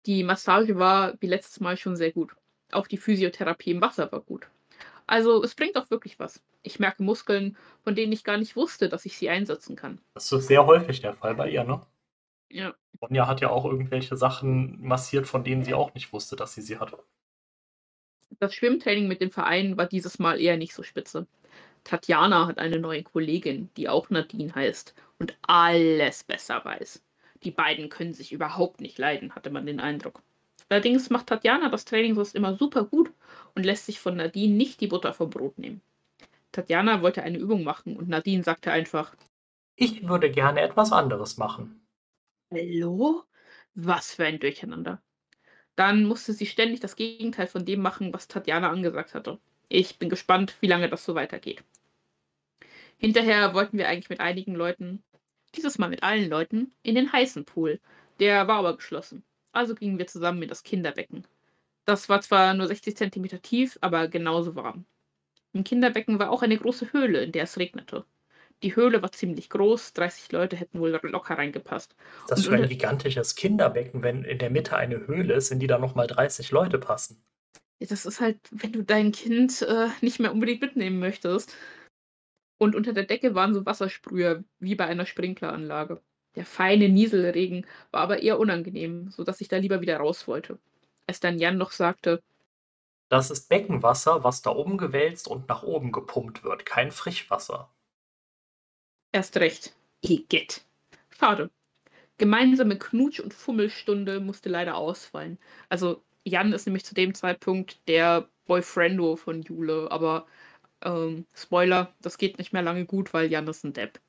Die Massage war wie letztes Mal schon sehr gut. Auch die Physiotherapie im Wasser war gut. Also es bringt auch wirklich was. Ich merke Muskeln, von denen ich gar nicht wusste, dass ich sie einsetzen kann. Das ist sehr häufig der Fall bei ihr, ne? Ja. Ronja hat ja auch irgendwelche Sachen massiert, von denen sie auch nicht wusste, dass sie sie hatte. Das Schwimmtraining mit dem Verein war dieses Mal eher nicht so spitze. Tatjana hat eine neue Kollegin, die auch Nadine heißt und alles besser weiß. Die beiden können sich überhaupt nicht leiden, hatte man den Eindruck. Allerdings macht Tatjana das Training sonst immer super gut und lässt sich von Nadine nicht die Butter vom Brot nehmen. Tatjana wollte eine Übung machen und Nadine sagte einfach: Ich würde gerne etwas anderes machen. Hallo? Was für ein Durcheinander. Dann musste sie ständig das Gegenteil von dem machen, was Tatjana angesagt hatte. Ich bin gespannt, wie lange das so weitergeht. Hinterher wollten wir eigentlich mit einigen Leuten, dieses Mal mit allen Leuten, in den heißen Pool. Der war aber geschlossen. Also gingen wir zusammen in das Kinderbecken. Das war zwar nur 60 cm tief, aber genauso warm. Im Kinderbecken war auch eine große Höhle, in der es regnete. Die Höhle war ziemlich groß, 30 Leute hätten wohl locker reingepasst. Ist das Und für ein gigantisches Kinderbecken, wenn in der Mitte eine Höhle ist, in die da nochmal 30 Leute passen? Ja, Das ist halt, wenn du dein Kind äh, nicht mehr unbedingt mitnehmen möchtest. Und unter der Decke waren so Wassersprüher, wie bei einer Sprinkleranlage. Der feine Nieselregen war aber eher unangenehm, sodass ich da lieber wieder raus wollte. Als dann Jan noch sagte, Das ist Beckenwasser, was da oben gewälzt und nach oben gepumpt wird, kein Frischwasser. erst recht, Igitt. Schade. Gemeinsame Knutsch- und Fummelstunde musste leider ausfallen. Also Jan ist nämlich zu dem Zeitpunkt der Boyfriendo von Jule, aber ähm, Spoiler, das geht nicht mehr lange gut, weil Jan ist ein Depp.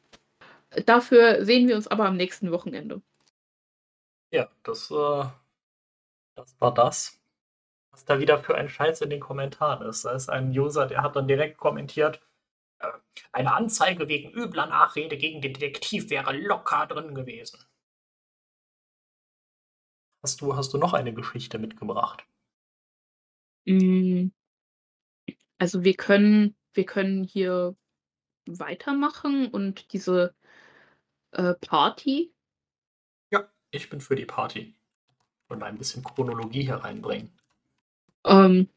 Dafür sehen wir uns aber am nächsten Wochenende. Ja, das, äh, das war das. Was da wieder für ein Scheiß in den Kommentaren ist. Da ist ein User, der hat dann direkt kommentiert, äh, eine Anzeige wegen übler Nachrede gegen den Detektiv wäre locker drin gewesen. Hast du, hast du noch eine Geschichte mitgebracht? Mm, Also wir können, wir können hier weitermachen und diese äh, Party Ja, ich bin für die Party. Und ein bisschen Chronologie hereinbringen. Ähm,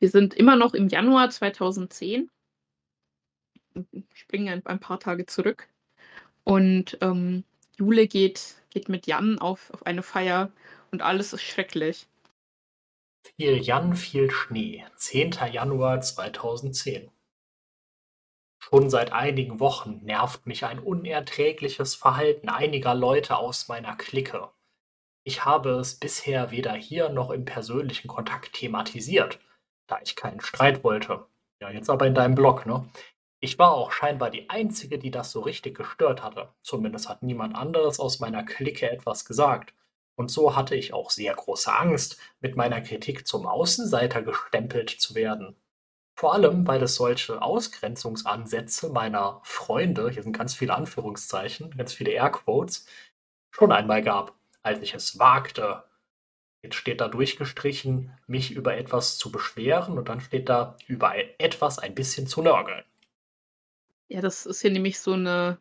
wir sind immer noch im Januar 2010. Springen ein, ein paar Tage zurück. Und ähm, Jule geht, geht mit Jan auf, auf eine Feier und alles ist schrecklich. Viel Jan, viel Schnee. 10. Januar 2010. Schon seit einigen Wochen nervt mich ein unerträgliches Verhalten einiger Leute aus meiner Clique. Ich habe es bisher weder hier noch im persönlichen Kontakt thematisiert, da ich keinen Streit wollte. Ja, jetzt aber in deinem Blog, ne? Ich war auch scheinbar die Einzige, die das so richtig gestört hatte. Zumindest hat niemand anderes aus meiner Clique etwas gesagt. Und so hatte ich auch sehr große Angst, mit meiner Kritik zum Außenseiter gestempelt zu werden. Vor allem, weil es solche Ausgrenzungsansätze meiner Freunde, hier sind ganz viele Anführungszeichen, ganz viele Airquotes, schon einmal gab, als ich es wagte. Jetzt steht da durchgestrichen, mich über etwas zu beschweren und dann steht da über etwas ein bisschen zu nörgeln. Ja, das ist hier nämlich so eine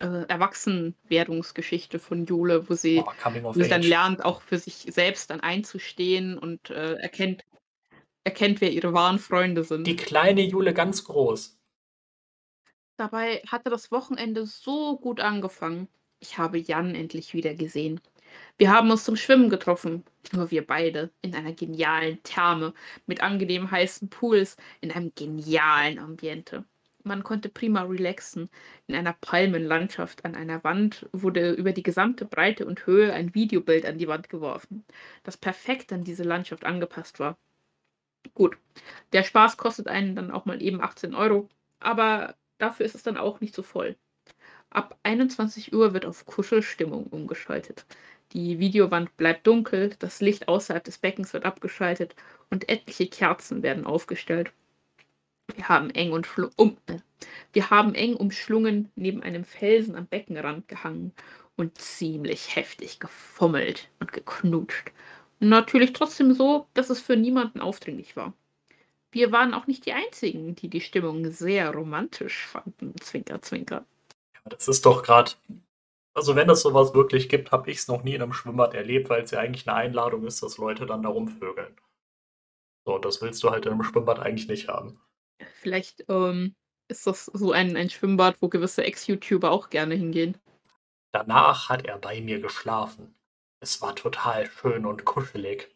äh, Erwachsenwerdungsgeschichte von Jule, wo sie, Oh, wo sie dann lernt, auch für sich selbst dann einzustehen und äh, erkennt, erkennt, wer ihre wahren Freunde sind. Die kleine Jule ganz groß. Dabei hatte das Wochenende so gut angefangen. Ich habe Jan endlich wieder gesehen. Wir haben uns zum Schwimmen getroffen, nur wir beide, in einer genialen Therme mit angenehm heißen Pools, in einem genialen Ambiente. Man konnte prima relaxen. In einer Palmenlandschaft an einer Wand wurde über die gesamte Breite und Höhe ein Videobild an die Wand geworfen, das perfekt an diese Landschaft angepasst war. Gut, der Spaß kostet einen dann auch mal eben 18 Euro, aber dafür ist es dann auch nicht so voll. Ab 21 Uhr wird auf Kuschelstimmung umgeschaltet. Die Videowand bleibt dunkel, das Licht außerhalb des Beckens wird abgeschaltet und etliche Kerzen werden aufgestellt. Wir haben eng und um, äh, wir haben eng umschlungen neben einem Felsen am Beckenrand gehangen und ziemlich heftig gefummelt und geknutscht. Natürlich trotzdem so, dass es für niemanden aufdringlich war. Wir waren auch nicht die Einzigen, die die Stimmung sehr romantisch fanden. Zwinker, zwinker. Das ist doch gerade. Also, wenn es sowas wirklich gibt, habe ich es noch nie in einem Schwimmbad erlebt, weil es ja eigentlich eine Einladung ist, dass Leute dann da rumvögeln. So, das willst du halt in einem Schwimmbad eigentlich nicht haben. Vielleicht ähm, ist das so ein, ein Schwimmbad, wo gewisse Ex-YouTuber auch gerne hingehen. Danach hat er bei mir geschlafen. Es war total schön und kuschelig.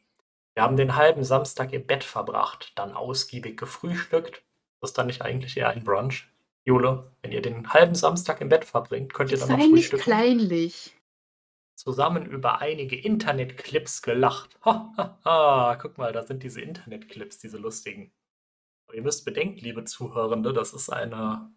Wir haben den halben Samstag im Bett verbracht, dann ausgiebig gefrühstückt. Das ist dann nicht eigentlich eher ein Brunch? Jule, wenn ihr den halben Samstag im Bett verbringt, könnt ihr dann noch nicht frühstücken. kleinlich. Zusammen über einige Internetclips gelacht. Ha, ha, ha. Guck mal, da sind diese Internetclips, diese lustigen. Ihr müsst bedenken, liebe Zuhörende, das ist eine,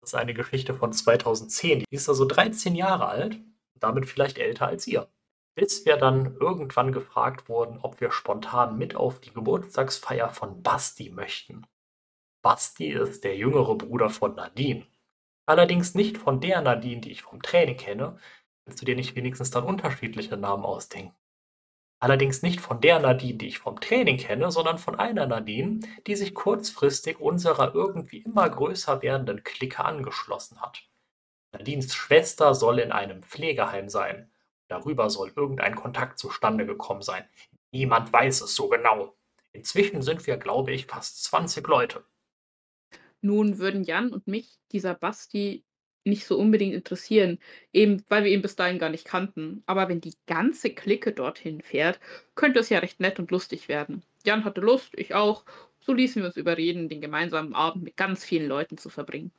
das ist eine Geschichte von 2010. Die ist also 13 Jahre alt, damit vielleicht älter als ihr. Bis wir dann irgendwann gefragt wurden, ob wir spontan mit auf die Geburtstagsfeier von Basti möchten. Basti ist der jüngere Bruder von Nadine. Allerdings nicht von der Nadine, die ich vom Training kenne. Willst du dir nicht wenigstens dann unterschiedliche Namen ausdenken? Allerdings nicht von der Nadine, die ich vom Training kenne, sondern von einer Nadine, die sich kurzfristig unserer irgendwie immer größer werdenden Clique angeschlossen hat. Nadines Schwester soll in einem Pflegeheim sein. Darüber soll irgendein Kontakt zustande gekommen sein. Niemand weiß es so genau. Inzwischen sind wir, glaube ich, fast 20 Leute. Nun würden Jan und mich dieser Basti nicht so unbedingt interessieren, eben weil wir ihn bis dahin gar nicht kannten. Aber wenn die ganze Clique dorthin fährt, könnte es ja recht nett und lustig werden. Jan hatte Lust, ich auch. So ließen wir uns überreden, den gemeinsamen Abend mit ganz vielen Leuten zu verbringen.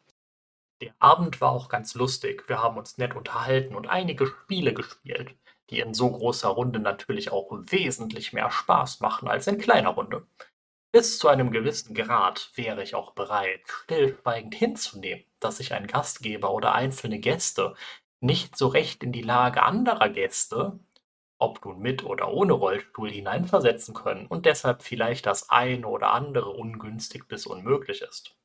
Der Abend war auch ganz lustig. Wir haben uns nett unterhalten und einige Spiele gespielt, die in so großer Runde natürlich auch wesentlich mehr Spaß machen als in kleiner Runde. Bis zu einem gewissen Grad wäre ich auch bereit, stillschweigend hinzunehmen, dass sich ein Gastgeber oder einzelne Gäste nicht so recht in die Lage anderer Gäste, ob nun mit oder ohne Rollstuhl, hineinversetzen können und deshalb vielleicht das eine oder andere ungünstig bis unmöglich ist.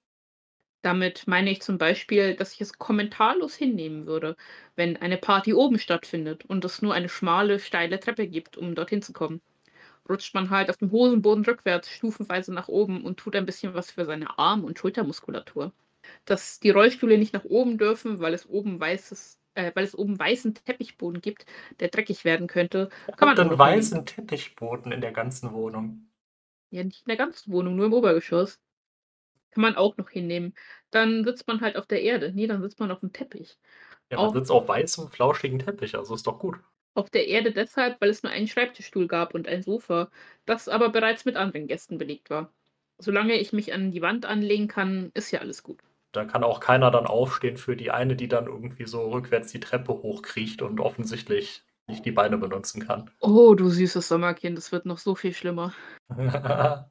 Damit meine ich zum Beispiel, dass ich es kommentarlos hinnehmen würde, wenn eine Party oben stattfindet und es nur eine schmale, steile Treppe gibt, um dorthin zu kommen. Rutscht man halt auf dem Hosenboden rückwärts stufenweise nach oben und tut ein bisschen was für seine Arm- und Schultermuskulatur. Dass die Rollstühle nicht nach oben dürfen, weil es oben weißes, äh, weil es oben weißen Teppichboden gibt, der dreckig werden könnte, kann man einen weißen Teppichboden in der ganzen Wohnung. Ja, nicht in der ganzen Wohnung, nur im Obergeschoss. Kann man auch noch hinnehmen. Dann sitzt man halt auf der Erde. Ne, dann sitzt man auf dem Teppich. Ja, man Auch sitzt auf weißem, flauschigen Teppich, also ist doch gut. Auf der Erde deshalb, weil es nur einen Schreibtischstuhl gab und ein Sofa, das aber bereits mit anderen Gästen belegt war. Solange ich mich an die Wand anlegen kann, ist ja alles gut. Da kann auch keiner dann aufstehen für die eine, die dann irgendwie so rückwärts die Treppe hochkriecht und offensichtlich nicht die Beine benutzen kann. Oh, du süßes Sommerkind, es wird noch so viel schlimmer.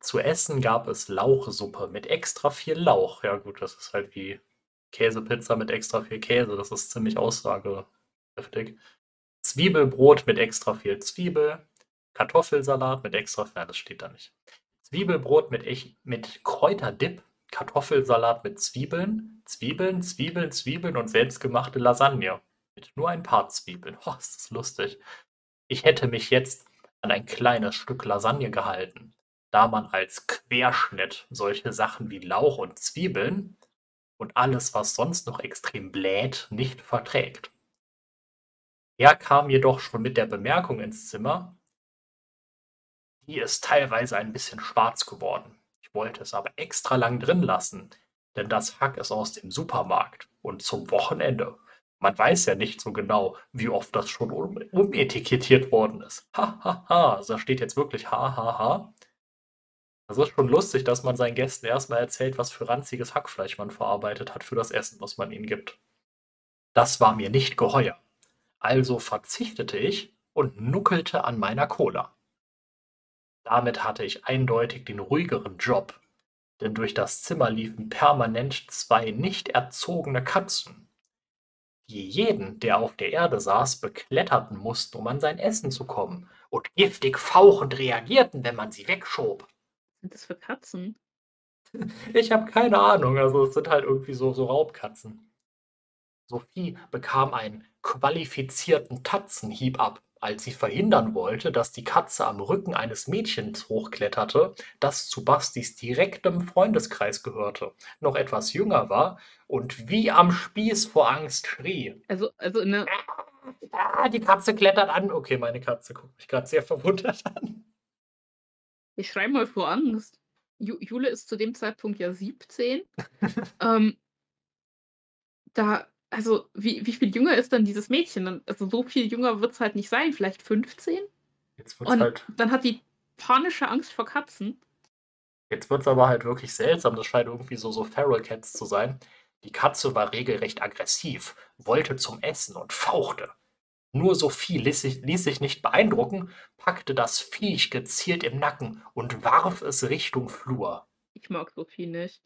Zu essen gab es Lauchsuppe mit extra viel Lauch. Ja gut, das ist halt wie Käsepizza mit extra viel Käse. Das ist ziemlich aussagekräftig. Zwiebelbrot mit extra viel Zwiebel. Kartoffelsalat mit extra viel, das steht da nicht. Zwiebelbrot mit, echt, mit Kräuterdip. Kartoffelsalat mit Zwiebeln. Zwiebeln, Zwiebeln, Zwiebeln und selbstgemachte Lasagne. Mit nur ein paar Zwiebeln. Oh, ist das lustig. Ich hätte mich jetzt an ein kleines Stück Lasagne gehalten da man als Querschnitt solche Sachen wie Lauch und Zwiebeln und alles, was sonst noch extrem bläht, nicht verträgt. Er kam jedoch schon mit der Bemerkung ins Zimmer, die ist teilweise ein bisschen schwarz geworden. Ich wollte es aber extra lang drin lassen, denn das Hack ist aus dem Supermarkt und zum Wochenende. Man weiß ja nicht so genau, wie oft das schon um, umetikettiert worden ist. Ha, ha, ha. Also da steht jetzt wirklich ha, ha, ha. Das ist schon lustig, dass man seinen Gästen erstmal erzählt, was für ranziges Hackfleisch man verarbeitet hat für das Essen, was man ihnen gibt. Das war mir nicht geheuer. Also verzichtete ich und nuckelte an meiner Cola. Damit hatte ich eindeutig den ruhigeren Job, denn durch das Zimmer liefen permanent zwei nicht erzogene Katzen, die jeden, der auf der Erde saß, bekletterten mussten, um an sein Essen zu kommen, und giftig fauchend reagierten, wenn man sie wegschob. Was sind das für Katzen? Ich habe keine Ahnung, also es sind halt irgendwie so, so Raubkatzen. Sophie bekam einen qualifizierten Tatzenhieb ab, als sie verhindern wollte, dass die Katze am Rücken eines Mädchens hochkletterte, das zu Bastis direktem Freundeskreis gehörte, noch etwas jünger war und wie am Spieß vor Angst schrie. Also, also eine. Ah, die Katze klettert an. Okay, meine Katze guckt mich gerade sehr verwundert an. Ich schreibe mal vor Angst. Ju Jule ist zu dem Zeitpunkt ja 17. ähm, da, also wie, wie viel jünger ist dann dieses Mädchen? Also so viel jünger wird es halt nicht sein, vielleicht 15? Jetzt wird's Und halt, dann hat die panische Angst vor Katzen. jetzt wird's aber halt wirklich seltsam. Das scheint irgendwie so, so Feral Cats zu sein. Die Katze war regelrecht aggressiv, wollte zum Essen und fauchte. Nur Sophie ließ sich, ließ sich nicht beeindrucken, packte das Viech gezielt im Nacken und warf es Richtung Flur. Ich mag Sophie nicht.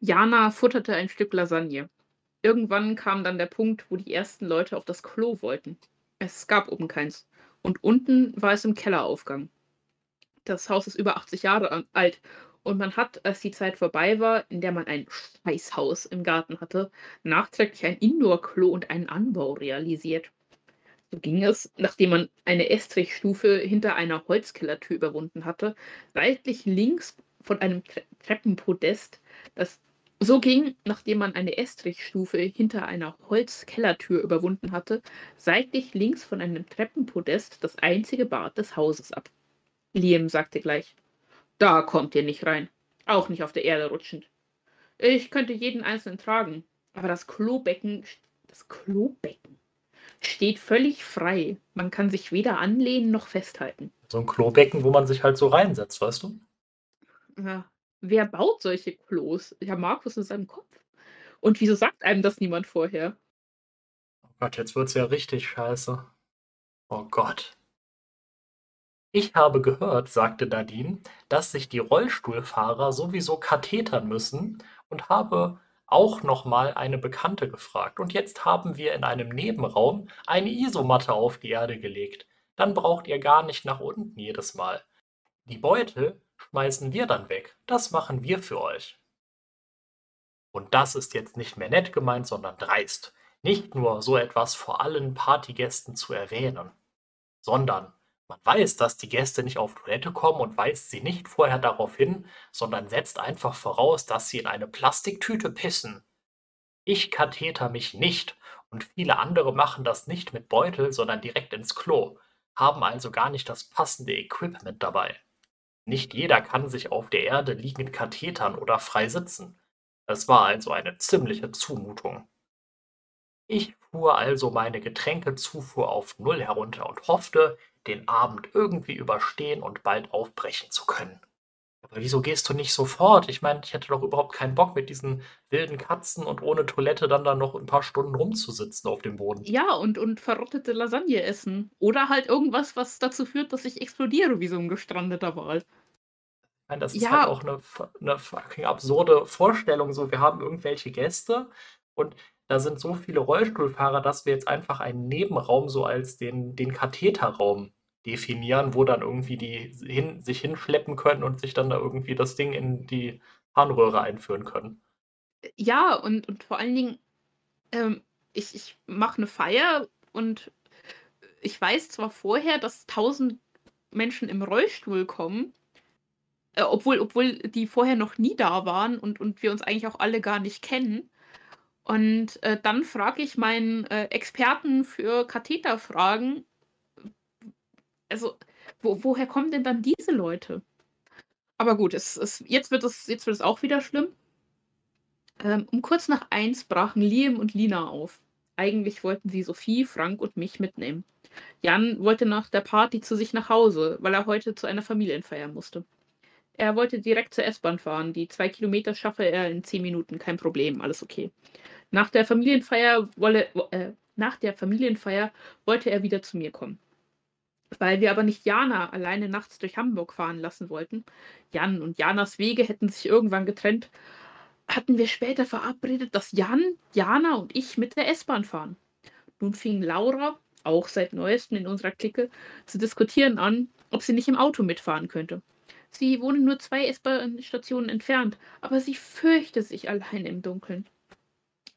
Jana futterte ein Stück Lasagne. Irgendwann kam dann der Punkt, wo die ersten Leute auf das Klo wollten. Es gab oben keins. Und unten war es im Kelleraufgang. Das Haus ist über 80 Jahre alt und man hat, als die Zeit vorbei war, in der man ein Scheißhaus im Garten hatte, nachträglich ein Indoor-Klo und einen Anbau realisiert. So ging es, nachdem man eine Estrichstufe hinter einer Holzkellertür überwunden hatte, seitlich links von einem Tre Treppenpodest, das so ging, nachdem man eine Estrichstufe hinter einer Holzkellertür überwunden hatte, seitlich links von einem Treppenpodest das einzige Bad des Hauses ab. Liam sagte gleich: Da kommt ihr nicht rein. Auch nicht auf der Erde rutschend. Ich könnte jeden einzelnen tragen, aber das Klobecken, das Klobecken steht völlig frei. Man kann sich weder anlehnen noch festhalten. So ein Klobecken, wo man sich halt so reinsetzt, weißt du? Ja, wer baut solche Klos? Ja, Markus in seinem Kopf. Und wieso sagt einem das niemand vorher? Oh Gott, jetzt wird's ja richtig scheiße. Oh Gott. Ich habe gehört, sagte Nadine, dass sich die Rollstuhlfahrer sowieso kathetern müssen und habe auch noch mal eine Bekannte gefragt. Und jetzt haben wir in einem Nebenraum eine Isomatte auf die Erde gelegt. Dann braucht ihr gar nicht nach unten jedes Mal. Die Beutel schmeißen wir dann weg. Das machen wir für euch. Und das ist jetzt nicht mehr nett gemeint, sondern dreist. Nicht nur so etwas vor allen Partygästen zu erwähnen, sondern man weiß, dass die Gäste nicht auf Toilette kommen und weist sie nicht vorher darauf hin, sondern setzt einfach voraus, dass sie in eine Plastiktüte pissen. Ich katheter mich nicht und viele andere machen das nicht mit Beutel, sondern direkt ins Klo, haben also gar nicht das passende Equipment dabei. Nicht jeder kann sich auf der Erde liegend kathetern oder frei sitzen. Es war also eine ziemliche Zumutung. Ich fuhr also meine Getränkezufuhr auf Null herunter und hoffte, den Abend irgendwie überstehen und bald aufbrechen zu können. Aber wieso gehst du nicht sofort? Ich meine, ich hätte doch überhaupt keinen Bock, mit diesen wilden Katzen und ohne Toilette dann da noch ein paar Stunden rumzusitzen auf dem Boden. Ja, und, und verrottete Lasagne essen. Oder halt irgendwas, was dazu führt, dass ich explodiere wie so ein gestrandeter Wal. Ich meine, das ist Ja. halt auch eine, eine fucking absurde Vorstellung. So, wir haben irgendwelche Gäste und da sind so viele Rollstuhlfahrer, dass wir jetzt einfach einen Nebenraum so als den, den Katheterraum definieren, wo dann irgendwie die hin, sich hinschleppen können und sich dann da irgendwie das Ding in die Harnröhre einführen können. Ja, und, und vor allen Dingen, ähm, ich, ich mache eine Feier und ich weiß zwar vorher, dass tausend Menschen im Rollstuhl kommen, äh, obwohl, obwohl die vorher noch nie da waren und, und wir uns eigentlich auch alle gar nicht kennen. Und äh, dann frage ich meinen äh, Experten für Katheterfragen, also wo, woher kommen denn dann diese Leute? Aber gut, es, es, jetzt, wird es, jetzt wird es auch wieder schlimm. Ähm, um kurz nach eins brachen Liam und Lina auf. Eigentlich wollten sie Sophie, Frank und mich mitnehmen. Jan wollte nach der Party zu sich nach Hause, weil er heute zu einer Familienfeier musste. Er wollte direkt zur S-Bahn fahren. Die zwei Kilometer schaffe er in zehn Minuten, kein Problem, alles okay. Nach der Familienfeier wolle, äh, nach der Familienfeier wollte er wieder zu mir kommen. Weil wir aber nicht Jana alleine nachts durch Hamburg fahren lassen wollten. Jan und Janas Wege hätten sich irgendwann getrennt, hatten wir später verabredet, dass Jan, Jana und ich mit der S-Bahn fahren. Nun fing Laura, auch seit neuestem in unserer Clique, zu diskutieren an, ob sie nicht im Auto mitfahren könnte. Sie wohnen nur zwei S-Bahn-Stationen entfernt, aber sie fürchte sich allein im Dunkeln.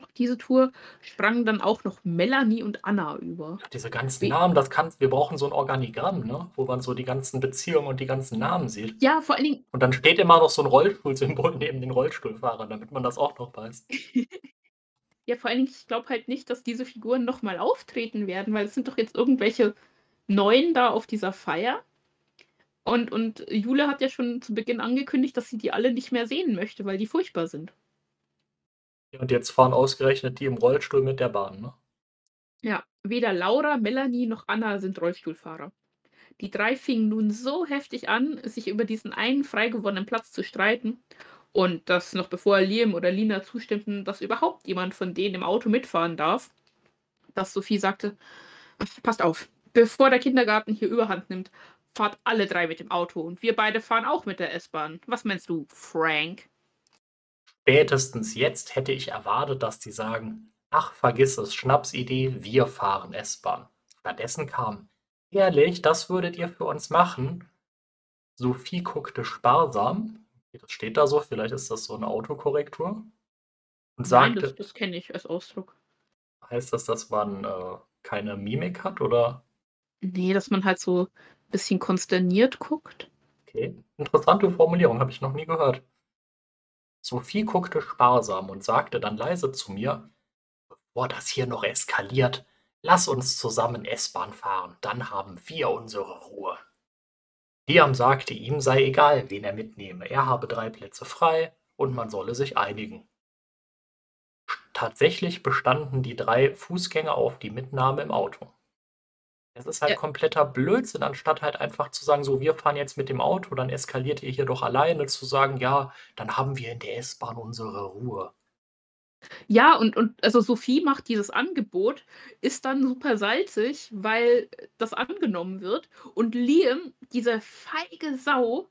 Auf diese Tour sprangen dann auch noch Melanie und Anna über. Diese ganzen Namen, das kann, wir brauchen so ein Organigramm, ne? wo man so die ganzen Beziehungen und die ganzen Namen sieht. Ja, vor allen Dingen, Und dann steht immer noch so ein Rollstuhlsymbol neben den Rollstuhlfahrern, damit man das auch noch weiß. ja, vor allen Dingen, ich glaube halt nicht, dass diese Figuren nochmal auftreten werden, weil es sind doch jetzt irgendwelche Neuen da auf dieser Feier. Und, und Jule hat ja schon zu Beginn angekündigt, dass sie die alle nicht mehr sehen möchte, weil die furchtbar sind. Und jetzt fahren ausgerechnet die im Rollstuhl mit der Bahn. Ne? Ja, weder Laura, Melanie noch Anna sind Rollstuhlfahrer. Die drei fingen nun so heftig an, sich über diesen einen frei gewonnenen Platz zu streiten. Und das noch bevor Liam oder Lina zustimmten, dass überhaupt jemand von denen im Auto mitfahren darf, dass Sophie sagte: Passt auf, bevor der Kindergarten hier überhand nimmt, fahrt alle drei mit dem Auto und wir beide fahren auch mit der S-Bahn. Was meinst du, Frank? Spätestens jetzt hätte ich erwartet, dass die sagen, ach, vergiss es, Schnapsidee, wir fahren S-Bahn. Stattdessen kam, ehrlich, das würdet ihr für uns machen? Sophie guckte sparsam, das steht da so, vielleicht ist das so eine Autokorrektur, und Nein, sagte, das, das kenne ich als Ausdruck. heißt das, dass man äh, keine Mimik hat oder? Nee, dass man halt so ein bisschen konsterniert guckt. Okay, interessante Formulierung, habe ich noch nie gehört. Sophie guckte sparsam und sagte dann leise zu mir, bevor das hier noch eskaliert, lass uns zusammen S-Bahn fahren, dann haben wir unsere Ruhe. Liam sagte, ihm sei egal, wen er mitnehme, er habe drei Plätze frei und man solle sich einigen. Tatsächlich bestanden die drei Fußgänger auf die Mitnahme im Auto. Es ist halt Ja. kompletter Blödsinn, anstatt halt einfach zu sagen, so, wir fahren jetzt mit dem Auto, dann eskaliert ihr hier doch alleine, zu sagen, ja, dann haben wir in der S-Bahn unsere Ruhe. Ja, und, und also Sophie macht dieses Angebot, ist dann super salzig, weil das angenommen wird. Und Liam, diese feige Sau,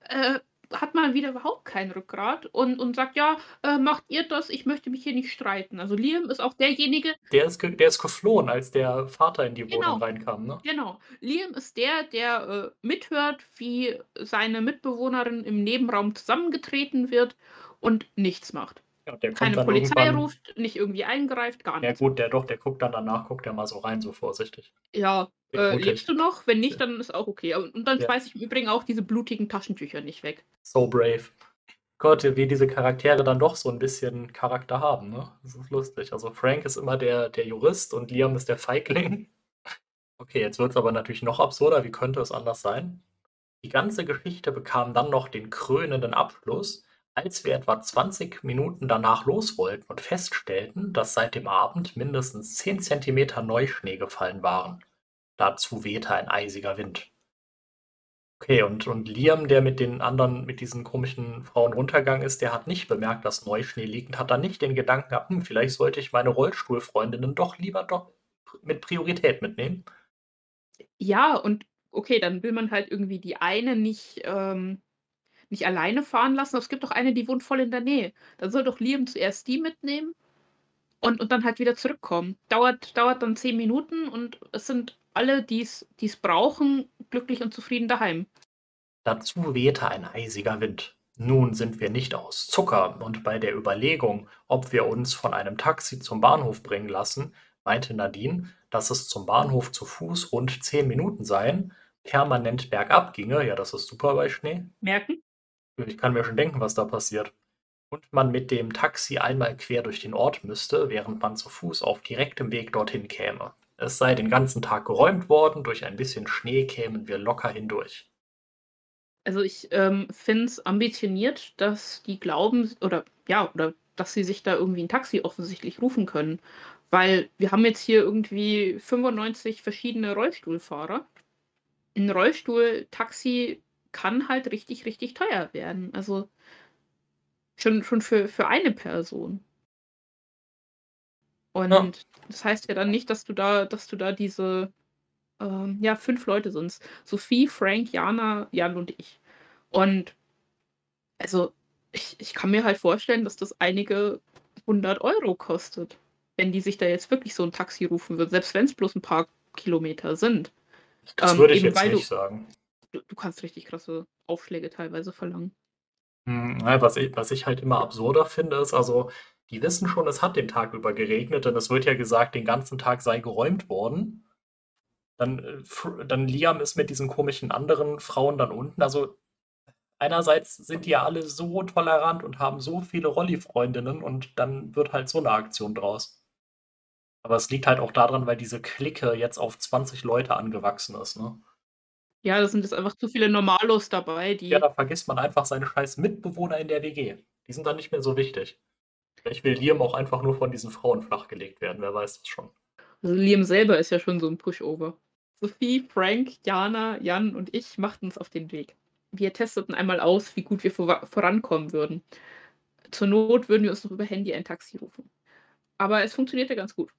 äh, hat mal wieder überhaupt kein Rückgrat und, und sagt, ja, äh, macht ihr das, ich möchte mich hier nicht streiten. Also Liam ist auch derjenige, Der ist, der ist geflohen, als der Vater in die Genau. Wohnung reinkam, ne? genau, Liam ist der, der äh, mithört, wie seine Mitbewohnerin im Nebenraum zusammengetreten wird und nichts macht. Ja, Keine Polizei ruft, nicht irgendwie eingreift, gar Ja nichts. gut, der doch, der guckt dann danach, guckt er mal so rein, so vorsichtig. Ja, äh, lebst du noch? Wenn nicht, dann ist auch okay. Und dann Ja. schmeiße ich im Übrigen auch diese blutigen Taschentücher nicht weg. So brave. Gott, wie diese Charaktere dann doch so ein bisschen Charakter haben, ne? Das ist lustig. Also Frank ist immer der, der Jurist und Liam ist der Feigling. Okay, jetzt wird es aber natürlich noch absurder. Wie könnte es anders sein? Die ganze Geschichte bekam dann noch den krönenden Abschluss, als wir etwa 20 Minuten danach los wollten und feststellten, dass seit dem Abend mindestens 10 Zentimeter Neuschnee gefallen waren. Dazu wehte ein eisiger Wind. Okay, und, und Liam, der mit den anderen, mit diesen komischen Frauen runtergegangen ist, der hat nicht bemerkt, dass Neuschnee liegt und hat dann nicht den Gedanken gehabt, hm, vielleicht sollte ich meine Rollstuhlfreundinnen doch lieber doch mit Priorität mitnehmen. Ja, und okay, dann will man halt irgendwie die eine nicht, ähm, nicht alleine fahren lassen. Aber es gibt doch eine, die wohnt voll in der Nähe. Dann soll doch Liam zuerst die mitnehmen und, und dann halt wieder zurückkommen. Dauert, dauert dann zehn Minuten und es sind alle, die es brauchen, glücklich und zufrieden daheim. Dazu wehte ein eisiger Wind. Nun sind wir nicht aus Zucker, und bei der Überlegung, ob wir uns von einem Taxi zum Bahnhof bringen lassen, meinte Nadine, dass es zum Bahnhof zu Fuß rund zehn Minuten seien, permanent bergab ginge, ja, das ist super bei Schnee, Merken? Ich kann mir schon denken, was da passiert. Und man mit dem Taxi einmal quer durch den Ort müsste, während man zu Fuß auf direktem Weg dorthin käme. Es sei den ganzen Tag geräumt worden, durch ein bisschen Schnee kämen wir locker hindurch. Also ich ähm, finde es ambitioniert, dass die glauben, oder ja, oder dass sie sich da irgendwie ein Taxi offensichtlich rufen können. Weil wir haben jetzt hier irgendwie 95 verschiedene Rollstuhlfahrer. Ein Rollstuhl-Taxi kann halt richtig, richtig teuer werden. Also schon, schon für, für eine Person. Und Ja. das heißt ja dann nicht, dass du da, dass du da diese ähm, ja, fünf Leute sind es. Sophie, Frank, Jana, Jan und ich. Und also Ich ich kann mir halt vorstellen, dass das einige 100 € kostet, wenn die sich da jetzt wirklich so 'n Taxi rufen würden, selbst wenn's bloß 'n paar Kilometer sind. Das Ähm, würde ich jetzt weil du nicht sagen. du du kannst richtig krasse Aufschläge teilweise verlangen. Hm, was i was ich halt immer absurder finde, ist also, die wissen schon, es hat den Tag über geregnet, denn es wird ja gesagt, den ganzen Tag sei geräumt worden. Dann, äh, dann Liam ist mit diesen komischen anderen Frauen dann unten. Also, einerseits sind die ja alle so tolerant und haben so viele Rolli-Freundinnen und dann wird halt so 'ne Aktion draus. Aber es liegt halt auch da dran, weil diese Clique jetzt auf 20 Leute angewachsen ist, ne? Ja, da sind jetzt einfach zu viele Normalos dabei, Ja, die da vergisst man einfach seine scheiß Mitbewohner in der WG. Die sind dann nicht mehr so wichtig. Vielleicht will Liam auch einfach nur von diesen Frauen flachgelegt werden, wer weiß das schon. Also, Liam selber ist ja schon so 'n Pushover. Sophie, Frank, Jana, Jan und ich machten uns auf den Weg. Wir testeten einmal aus, wie gut wir vorwa vorankommen würden. Zur Not würden wir uns noch über Handy ein Taxi rufen. Aber es funktionierte ganz gut.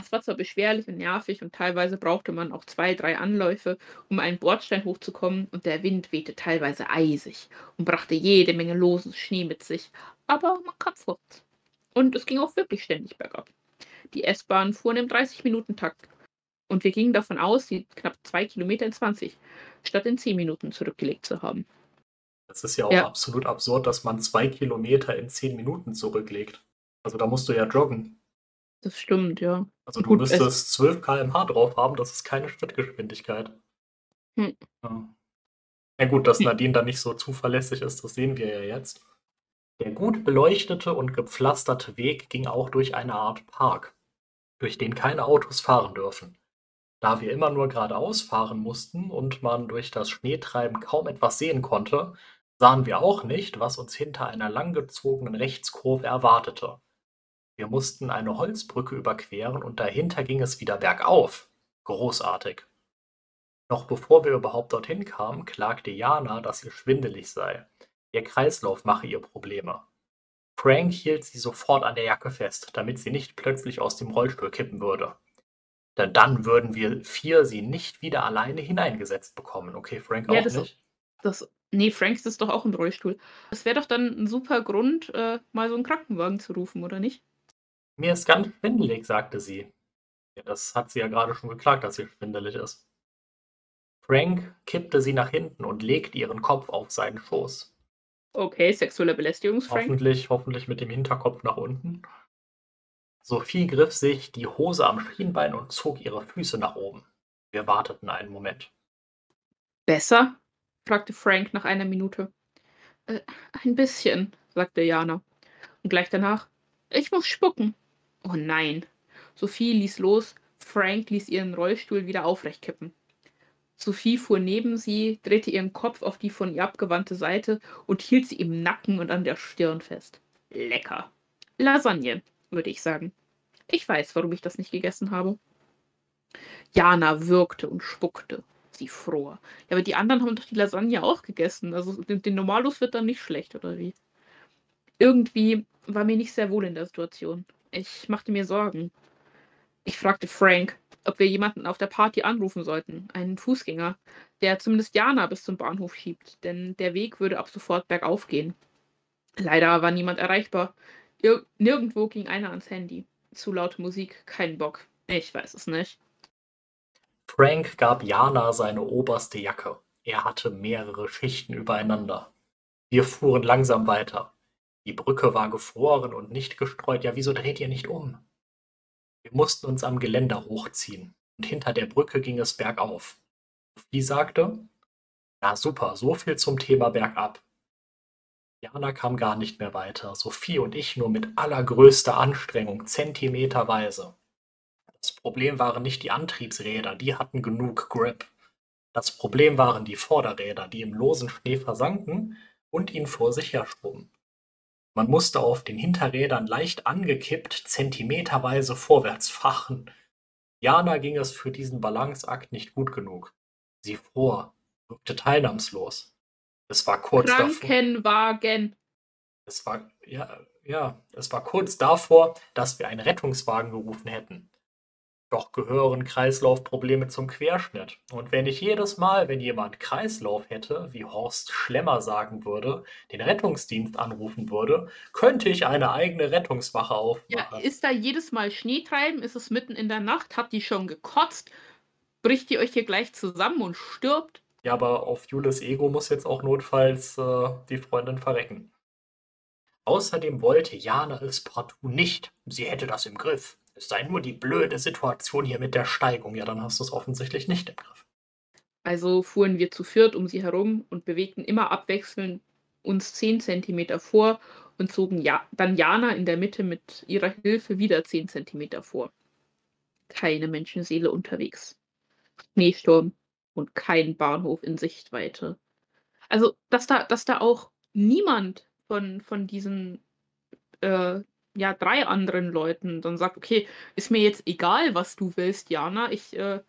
Es war zwar beschwerlich und nervig und teilweise brauchte man auch 2, 3 Anläufe, um einen Bordstein hochzukommen und der Wind wehte teilweise eisig und brachte jede Menge losen Schnee mit sich, aber man kam vorwärts. Und es ging auch wirklich ständig bergab. Die S-Bahn fuhren im 30-Minuten-Takt und wir gingen davon aus, die knapp 2 Kilometer in 20 statt in 10 Minuten zurückgelegt zu haben. Das ist ja auch Ja. absolut absurd, dass man 2 Kilometer in 10 Minuten zurücklegt. Also, da musst du ja joggen. Das stimmt, ja. Also, du Gut, es müsstest 12 km/h drauf haben, das ist keine Schrittgeschwindigkeit. Hm. Ja. Ja gut, dass Hm. Nadine da nicht so zuverlässig ist, das sehen wir ja jetzt. Der gut beleuchtete und gepflasterte Weg ging auch durch eine Art Park, durch den keine Autos fahren dürfen. Da wir immer nur geradeaus fahren mussten und man durch das Schneetreiben kaum etwas sehen konnte, sahen wir auch nicht, was uns hinter einer langgezogenen Rechtskurve erwartete. Wir mussten eine Holzbrücke überqueren und dahinter ging es wieder bergauf. Großartig. Noch bevor wir überhaupt dorthin kamen, klagte Jana, dass ihr schwindelig sei. Ihr Kreislauf mache ihr Probleme. Frank hielt sie sofort an der Jacke fest, damit sie nicht plötzlich aus dem Rollstuhl kippen würde. Denn dann würden wir vier sie nicht wieder alleine hineingesetzt bekommen. Okay, Frank Ja, auch das nicht. das ne, Frank sitzt doch auch im Rollstuhl. Das wäre doch dann 'n super Grund, äh, mal so 'n Krankenwagen zu rufen, oder nicht? Mir ist ganz schwindelig, sagte sie. Ja, das hat sie ja gerade schon geklagt, dass ihr schwindelig ist. Frank kippte sie nach hinten und legte ihren Kopf auf seinen Schoß. Okay, sexuelle Belästigung, Frank. Hoffentlich hoffentlich mit dem Hinterkopf nach unten. Sophie griff sich die Hose am Schienbein und zog ihre Füße nach oben. Wir warteten einen Moment. „Besser?“ fragte Frank nach einer Minute. „Äh, ein bisschen“, sagte Jana. Und gleich danach: „Ich muss spucken.“ Oh nein. Sophie ließ los, Frank ließ ihren Rollstuhl wieder aufrecht kippen. Sophie fuhr neben sie, drehte ihren Kopf auf die von ihr abgewandte Seite und hielt sie im Nacken und an der Stirn fest. Lecker. Lasagne, würde ich sagen. Ich weiß, warum ich das nicht gegessen habe. Jana würgte und spuckte. Sie fror. Ja, aber die anderen haben doch die Lasagne auch gegessen. Also den Normalos wird dann nicht schlecht, oder wie? Irgendwie war mir nicht sehr wohl in der Situation. Ich machte mir Sorgen. Ich fragte Frank, ob wir jemanden auf der Party anrufen sollten, einen Fußgänger, der zumindest Jana bis zum Bahnhof schiebt, denn der Weg würde ab sofort bergauf gehen. Leider war niemand erreichbar. Ir nirgendwo ging einer ans Handy. Zu laute Musik, kein Bock. Ich weiß es nicht. Frank gab Jana seine oberste Jacke. Er hatte mehrere Schichten übereinander. Wir fuhren langsam weiter. Die Brücke war gefroren und nicht gestreut. Ja, wieso dreht ihr nicht um? Wir mussten uns am Geländer hochziehen und hinter der Brücke ging es bergauf. Sophie sagte: „Na super, so viel zum Thema bergab.“ Jana kam gar nicht mehr weiter, Sophie und ich nur mit allergrößter Anstrengung, zentimeterweise. Das Problem waren nicht die Antriebsräder, die hatten genug Grip. Das Problem waren die Vorderräder, die im losen Schnee versanken und ihn vor sich herschoben. Man musste auf den Hinterrädern leicht angekippt zentimeterweise vorwärts fahren. Jana ging es für diesen Balanceakt nicht gut genug. Sie fror, wirkte teilnahmslos. Es war kurz davor Krankenwagen. es war ja ja, es war kurz davor, dass wir einen Rettungswagen gerufen hätten. Doch gehören Kreislaufprobleme zum Querschnitt. Und wenn ich jedes Mal, wenn jemand Kreislauf hätte, wie Horst Schlemmer sagen würde, den Rettungsdienst anrufen würde, könnte ich eine eigene Rettungswache Ja, aufmachen. ist da jedes Mal Schnee treiben? Ist es mitten in der Nacht? Habt ihr schon gekotzt? Bricht ihr euch hier gleich zusammen und stirbt? Ja, aber auf Jules Ego muss jetzt auch notfalls äh, die Freundin verrecken. Außerdem wollte Jana es partout nicht. Sie hätte das im Griff. Es sei nur die blöde Situation hier mit der Steigung. Ja, dann hast du es offensichtlich nicht im Griff. Also fuhren wir zu viert um sie herum und bewegten immer abwechselnd uns 10 Zentimeter vor und zogen ja dann Jana in der Mitte mit ihrer Hilfe wieder 10 Zentimeter vor. Keine Menschenseele unterwegs. Schneesturm und kein Bahnhof in Sichtweite. Also, dass da, dass da auch niemand von, von diesen äh, ja, drei anderen Leuten dann sagt, okay, ist mir jetzt egal, was du willst, Jana, ich äh,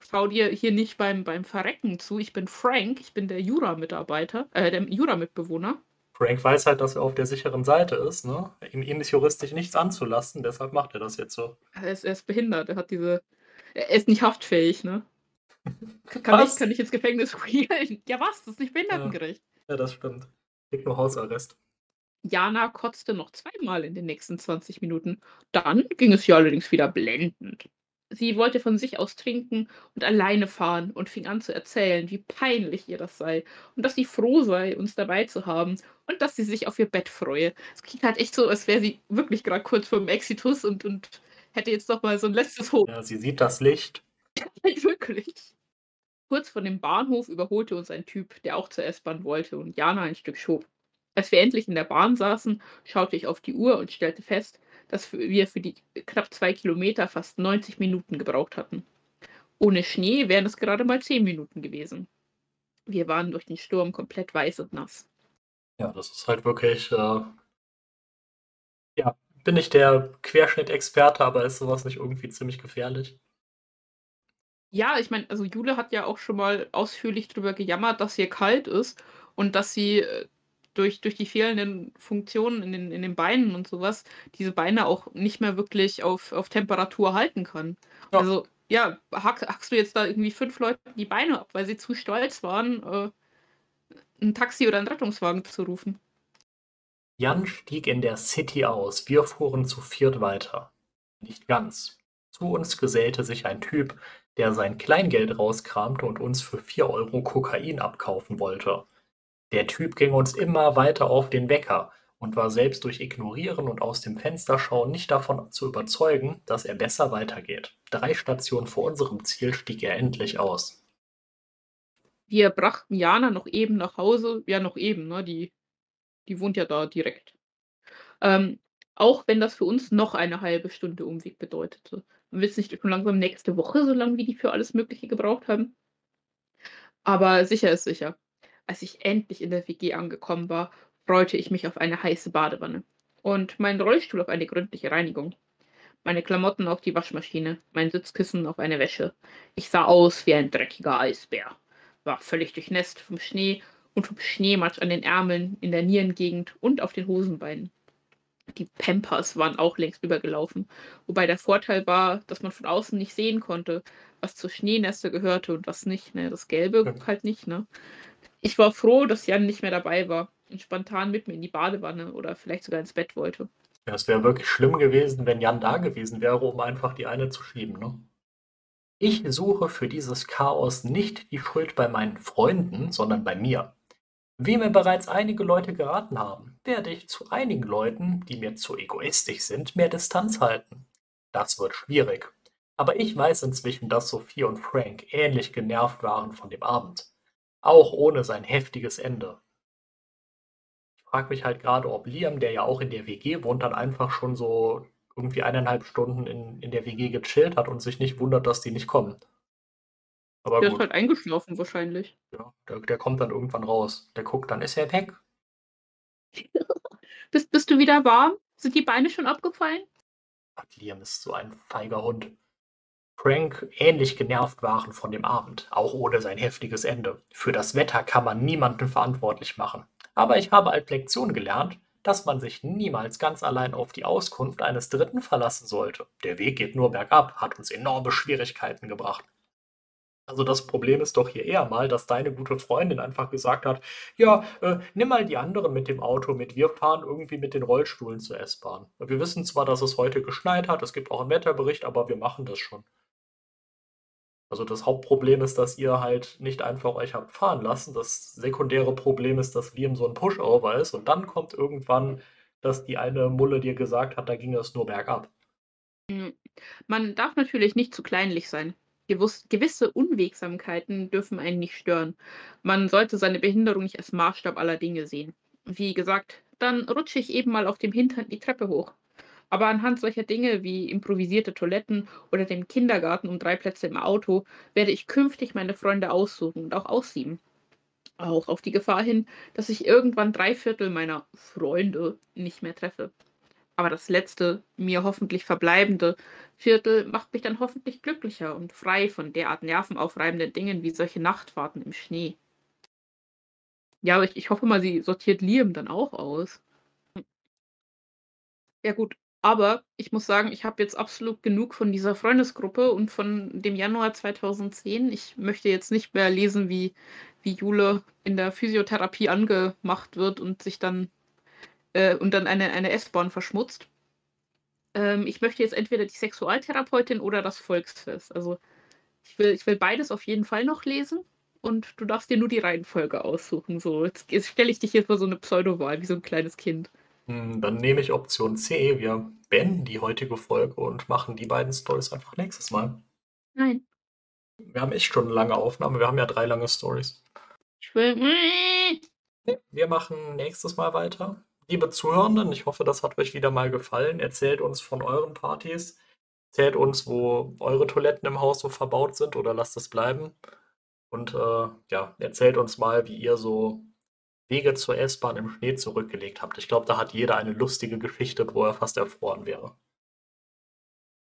schau dir hier nicht beim, beim Verrecken zu. Ich bin Frank, ich bin der Jura-Mitarbeiter, äh, der Jura-Mitbewohner. Frank weiß halt, dass er auf der sicheren Seite ist, ne? Ihm, ihm ist juristisch nichts anzulassen, deshalb macht er das jetzt so. Er ist, er ist behindert, er hat diese. Er ist nicht haftfähig, ne? Kann, ich, kann ich ins Gefängnis spielen? Ja, was? Das ist nicht behindertengerecht. Ja, ja das stimmt. Kriegt nur Hausarrest. Jana kotzte noch zweimal in den nächsten 20 Minuten. Dann ging es ihr allerdings wieder blendend. Sie wollte von sich aus trinken und alleine fahren und fing an zu erzählen, wie peinlich ihr das sei und dass sie froh sei, uns dabei zu haben und dass sie sich auf ihr Bett freue. Es klingt halt echt so, als wäre sie wirklich gerade kurz vor dem Exitus und, und hätte jetzt noch mal so ein letztes Hoch. Ja, sie sieht das Licht. wirklich. Kurz vor dem Bahnhof überholte uns ein Typ, der auch zur S-Bahn wollte und Jana ein Stück schob. Als wir endlich in der Bahn saßen, schaute ich auf die Uhr und stellte fest, dass wir für die knapp zwei Kilometer fast 90 Minuten gebraucht hatten. Ohne Schnee wären es gerade mal 10 Minuten gewesen. Wir waren durch den Sturm komplett weiß und nass. Ja, das ist halt wirklich. Äh, ja, bin ich der Querschnittexperte, aber ist sowas nicht irgendwie ziemlich gefährlich? Ja, ich meine, also Jule hat ja auch schon mal ausführlich darüber gejammert, dass hier kalt ist und dass sie äh, durch, durch die fehlenden Funktionen in den, in den Beinen und sowas diese Beine auch nicht mehr wirklich auf, auf Temperatur halten kann. Ja. Also, ja, hack, hackst du jetzt da irgendwie fünf Leute die Beine ab, weil sie zu stolz waren, äh, ein Taxi oder einen Rettungswagen zu rufen. Jan stieg in der City aus. Wir fuhren zu viert weiter. Nicht ganz. Zu uns gesellte sich ein Typ, der sein Kleingeld rauskramte und uns für vier Euro Kokain abkaufen wollte. Der Typ ging uns immer weiter auf den Wecker und war selbst durch Ignorieren und aus dem Fenster schauen nicht davon zu überzeugen, dass er besser weitergeht. Drei Stationen vor unserem Ziel stieg er endlich aus. Wir brachten Jana noch eben nach Hause. Ja, noch eben, ne? Die, die wohnt ja da direkt. Ähm, auch wenn das für uns noch eine halbe Stunde Umweg bedeutete. Man will es nicht schon langsam nächste Woche, so lange wie die für alles Mögliche gebraucht haben. Aber sicher ist sicher. Als ich endlich in der WG angekommen war, freute ich mich auf eine heiße Badewanne und meinen Rollstuhl auf eine gründliche Reinigung. Meine Klamotten auf die Waschmaschine, mein Sitzkissen auf eine Wäsche. Ich sah aus wie ein dreckiger Eisbär, war völlig durchnässt vom Schnee und vom Schneematsch an den Ärmeln, in der Nierengegend und auf den Hosenbeinen. Die Pampers waren auch längst übergelaufen, wobei der Vorteil war, dass man von außen nicht sehen konnte, was zur Schneenäste gehörte und was nicht. Ne? Das Gelbe halt nicht. Ne? Ich war froh, dass Jan nicht mehr dabei war und spontan mit mir in die Badewanne oder vielleicht sogar ins Bett wollte. Ja, es wäre wirklich schlimm gewesen, wenn Jan da gewesen wäre, um einfach die eine zu schieben, ne? Ich suche für dieses Chaos nicht die Schuld bei meinen Freunden, sondern bei mir. Wie mir bereits einige Leute geraten haben, werde ich zu einigen Leuten, die mir zu egoistisch sind, mehr Distanz halten. Das wird schwierig. Aber ich weiß inzwischen, dass Sophie und Frank ähnlich genervt waren von dem Abend. Auch ohne sein heftiges Ende. Ich frage mich halt gerade, ob Liam, der ja auch in der WG wohnt, dann einfach schon so irgendwie eineinhalb Stunden in, in der WG gechillt hat und sich nicht wundert, dass die nicht kommen. Aber der gut. ist halt eingeschlafen wahrscheinlich. Ja, der, der kommt dann irgendwann raus. Der guckt, dann ist er weg. bist, bist du wieder warm? Sind die Beine schon abgefallen? Ach, Liam ist so ein feiger Hund. Frank ähnlich genervt waren von dem Abend, auch ohne sein heftiges Ende. Für das Wetter kann man niemanden verantwortlich machen. Aber ich habe als Lektion gelernt, dass man sich niemals ganz allein auf die Auskunft eines Dritten verlassen sollte. Der Weg geht nur bergab, hat uns enorme Schwierigkeiten gebracht. Also das Problem ist doch hier eher mal, dass deine gute Freundin einfach gesagt hat, ja, äh, nimm mal die anderen mit dem Auto mit, wir fahren irgendwie mit den Rollstuhlen zur S-Bahn. Wir wissen zwar, dass es heute geschneit hat, es gibt auch einen Wetterbericht, aber wir machen das schon. Also das Hauptproblem ist, dass ihr halt nicht einfach euch habt fahren lassen. Das sekundäre Problem ist, dass Liam so ein Pushover ist und dann kommt irgendwann, dass die eine Mulle dir gesagt hat, da ging es nur bergab. Hm, man darf natürlich nicht zu kleinlich sein. Gewuss gewisse Unwegsamkeiten dürfen einen nicht stören. Man sollte seine Behinderung nicht als Maßstab aller Dinge sehen. Wie gesagt, dann rutsche ich eben mal auf dem Hintern die Treppe hoch. Aber anhand solcher Dinge wie improvisierte Toiletten oder dem Kindergarten um drei Plätze im Auto werde ich künftig meine Freunde aussuchen und auch aussieben. Auch auf die Gefahr hin, dass ich irgendwann drei Viertel meiner Freunde nicht mehr treffe. Aber das letzte, mir hoffentlich verbleibende Viertel macht mich dann hoffentlich glücklicher und frei von derart nervenaufreibenden Dingen wie solche Nachtfahrten im Schnee. Ja, aber ich, ich hoffe mal, sie sortiert Liam dann auch aus. Hm. Ja gut, aber ich muss sagen, ich habe jetzt absolut genug von dieser Freundesgruppe und von dem Januar 2010. Ich möchte jetzt nicht mehr lesen, wie, wie Jule in der Physiotherapie angemacht wird und sich dann äh, und dann eine, eine S-Bahn verschmutzt. Ähm, ich möchte jetzt entweder die Sexualtherapeutin oder das Volksfest. Also ich will, ich will beides auf jeden Fall noch lesen und du darfst dir nur die Reihenfolge aussuchen. So, jetzt, jetzt stelle ich dich hier vor so eine Pseudowahl, wie so ein kleines Kind. Hm, dann nehme ich Option C. Wir beenden die heutige Folge und machen die beiden Stories einfach nächstes Mal. Nein. Wir haben echt schon eine lange Aufnahme. Wir haben ja drei lange Stories. Ich will. wir machen nächstes Mal weiter. Liebe Zuhörenden, ich hoffe, das hat euch wieder mal gefallen. Erzählt uns von euren Partys. Erzählt uns, wo eure Toiletten im Haus so verbaut sind oder lasst es bleiben. Und äh, ja, erzählt uns mal, wie ihr so Wege zur S-Bahn im Schnee zurückgelegt habt. Ich glaube, da hat jeder eine lustige Geschichte, wo er fast erfroren wäre.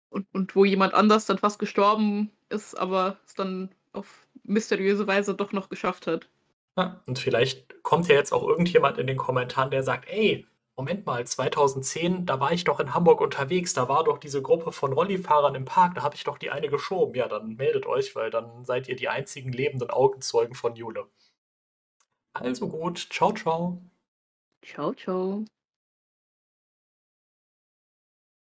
Und, und wo jemand anders dann fast gestorben ist, aber es dann auf mysteriöse Weise doch noch geschafft hat. Ja, und vielleicht kommt ja jetzt auch irgendjemand in den Kommentaren, der sagt, ey, Moment mal, 2010, da war ich doch in Hamburg unterwegs, da war doch diese Gruppe von Rollifahrern im Park, da habe ich doch die eine geschoben. Ja, dann meldet euch, weil dann seid ihr die einzigen lebenden Augenzeugen von Jule. Also gut, ciao, ciao. Ciao, ciao.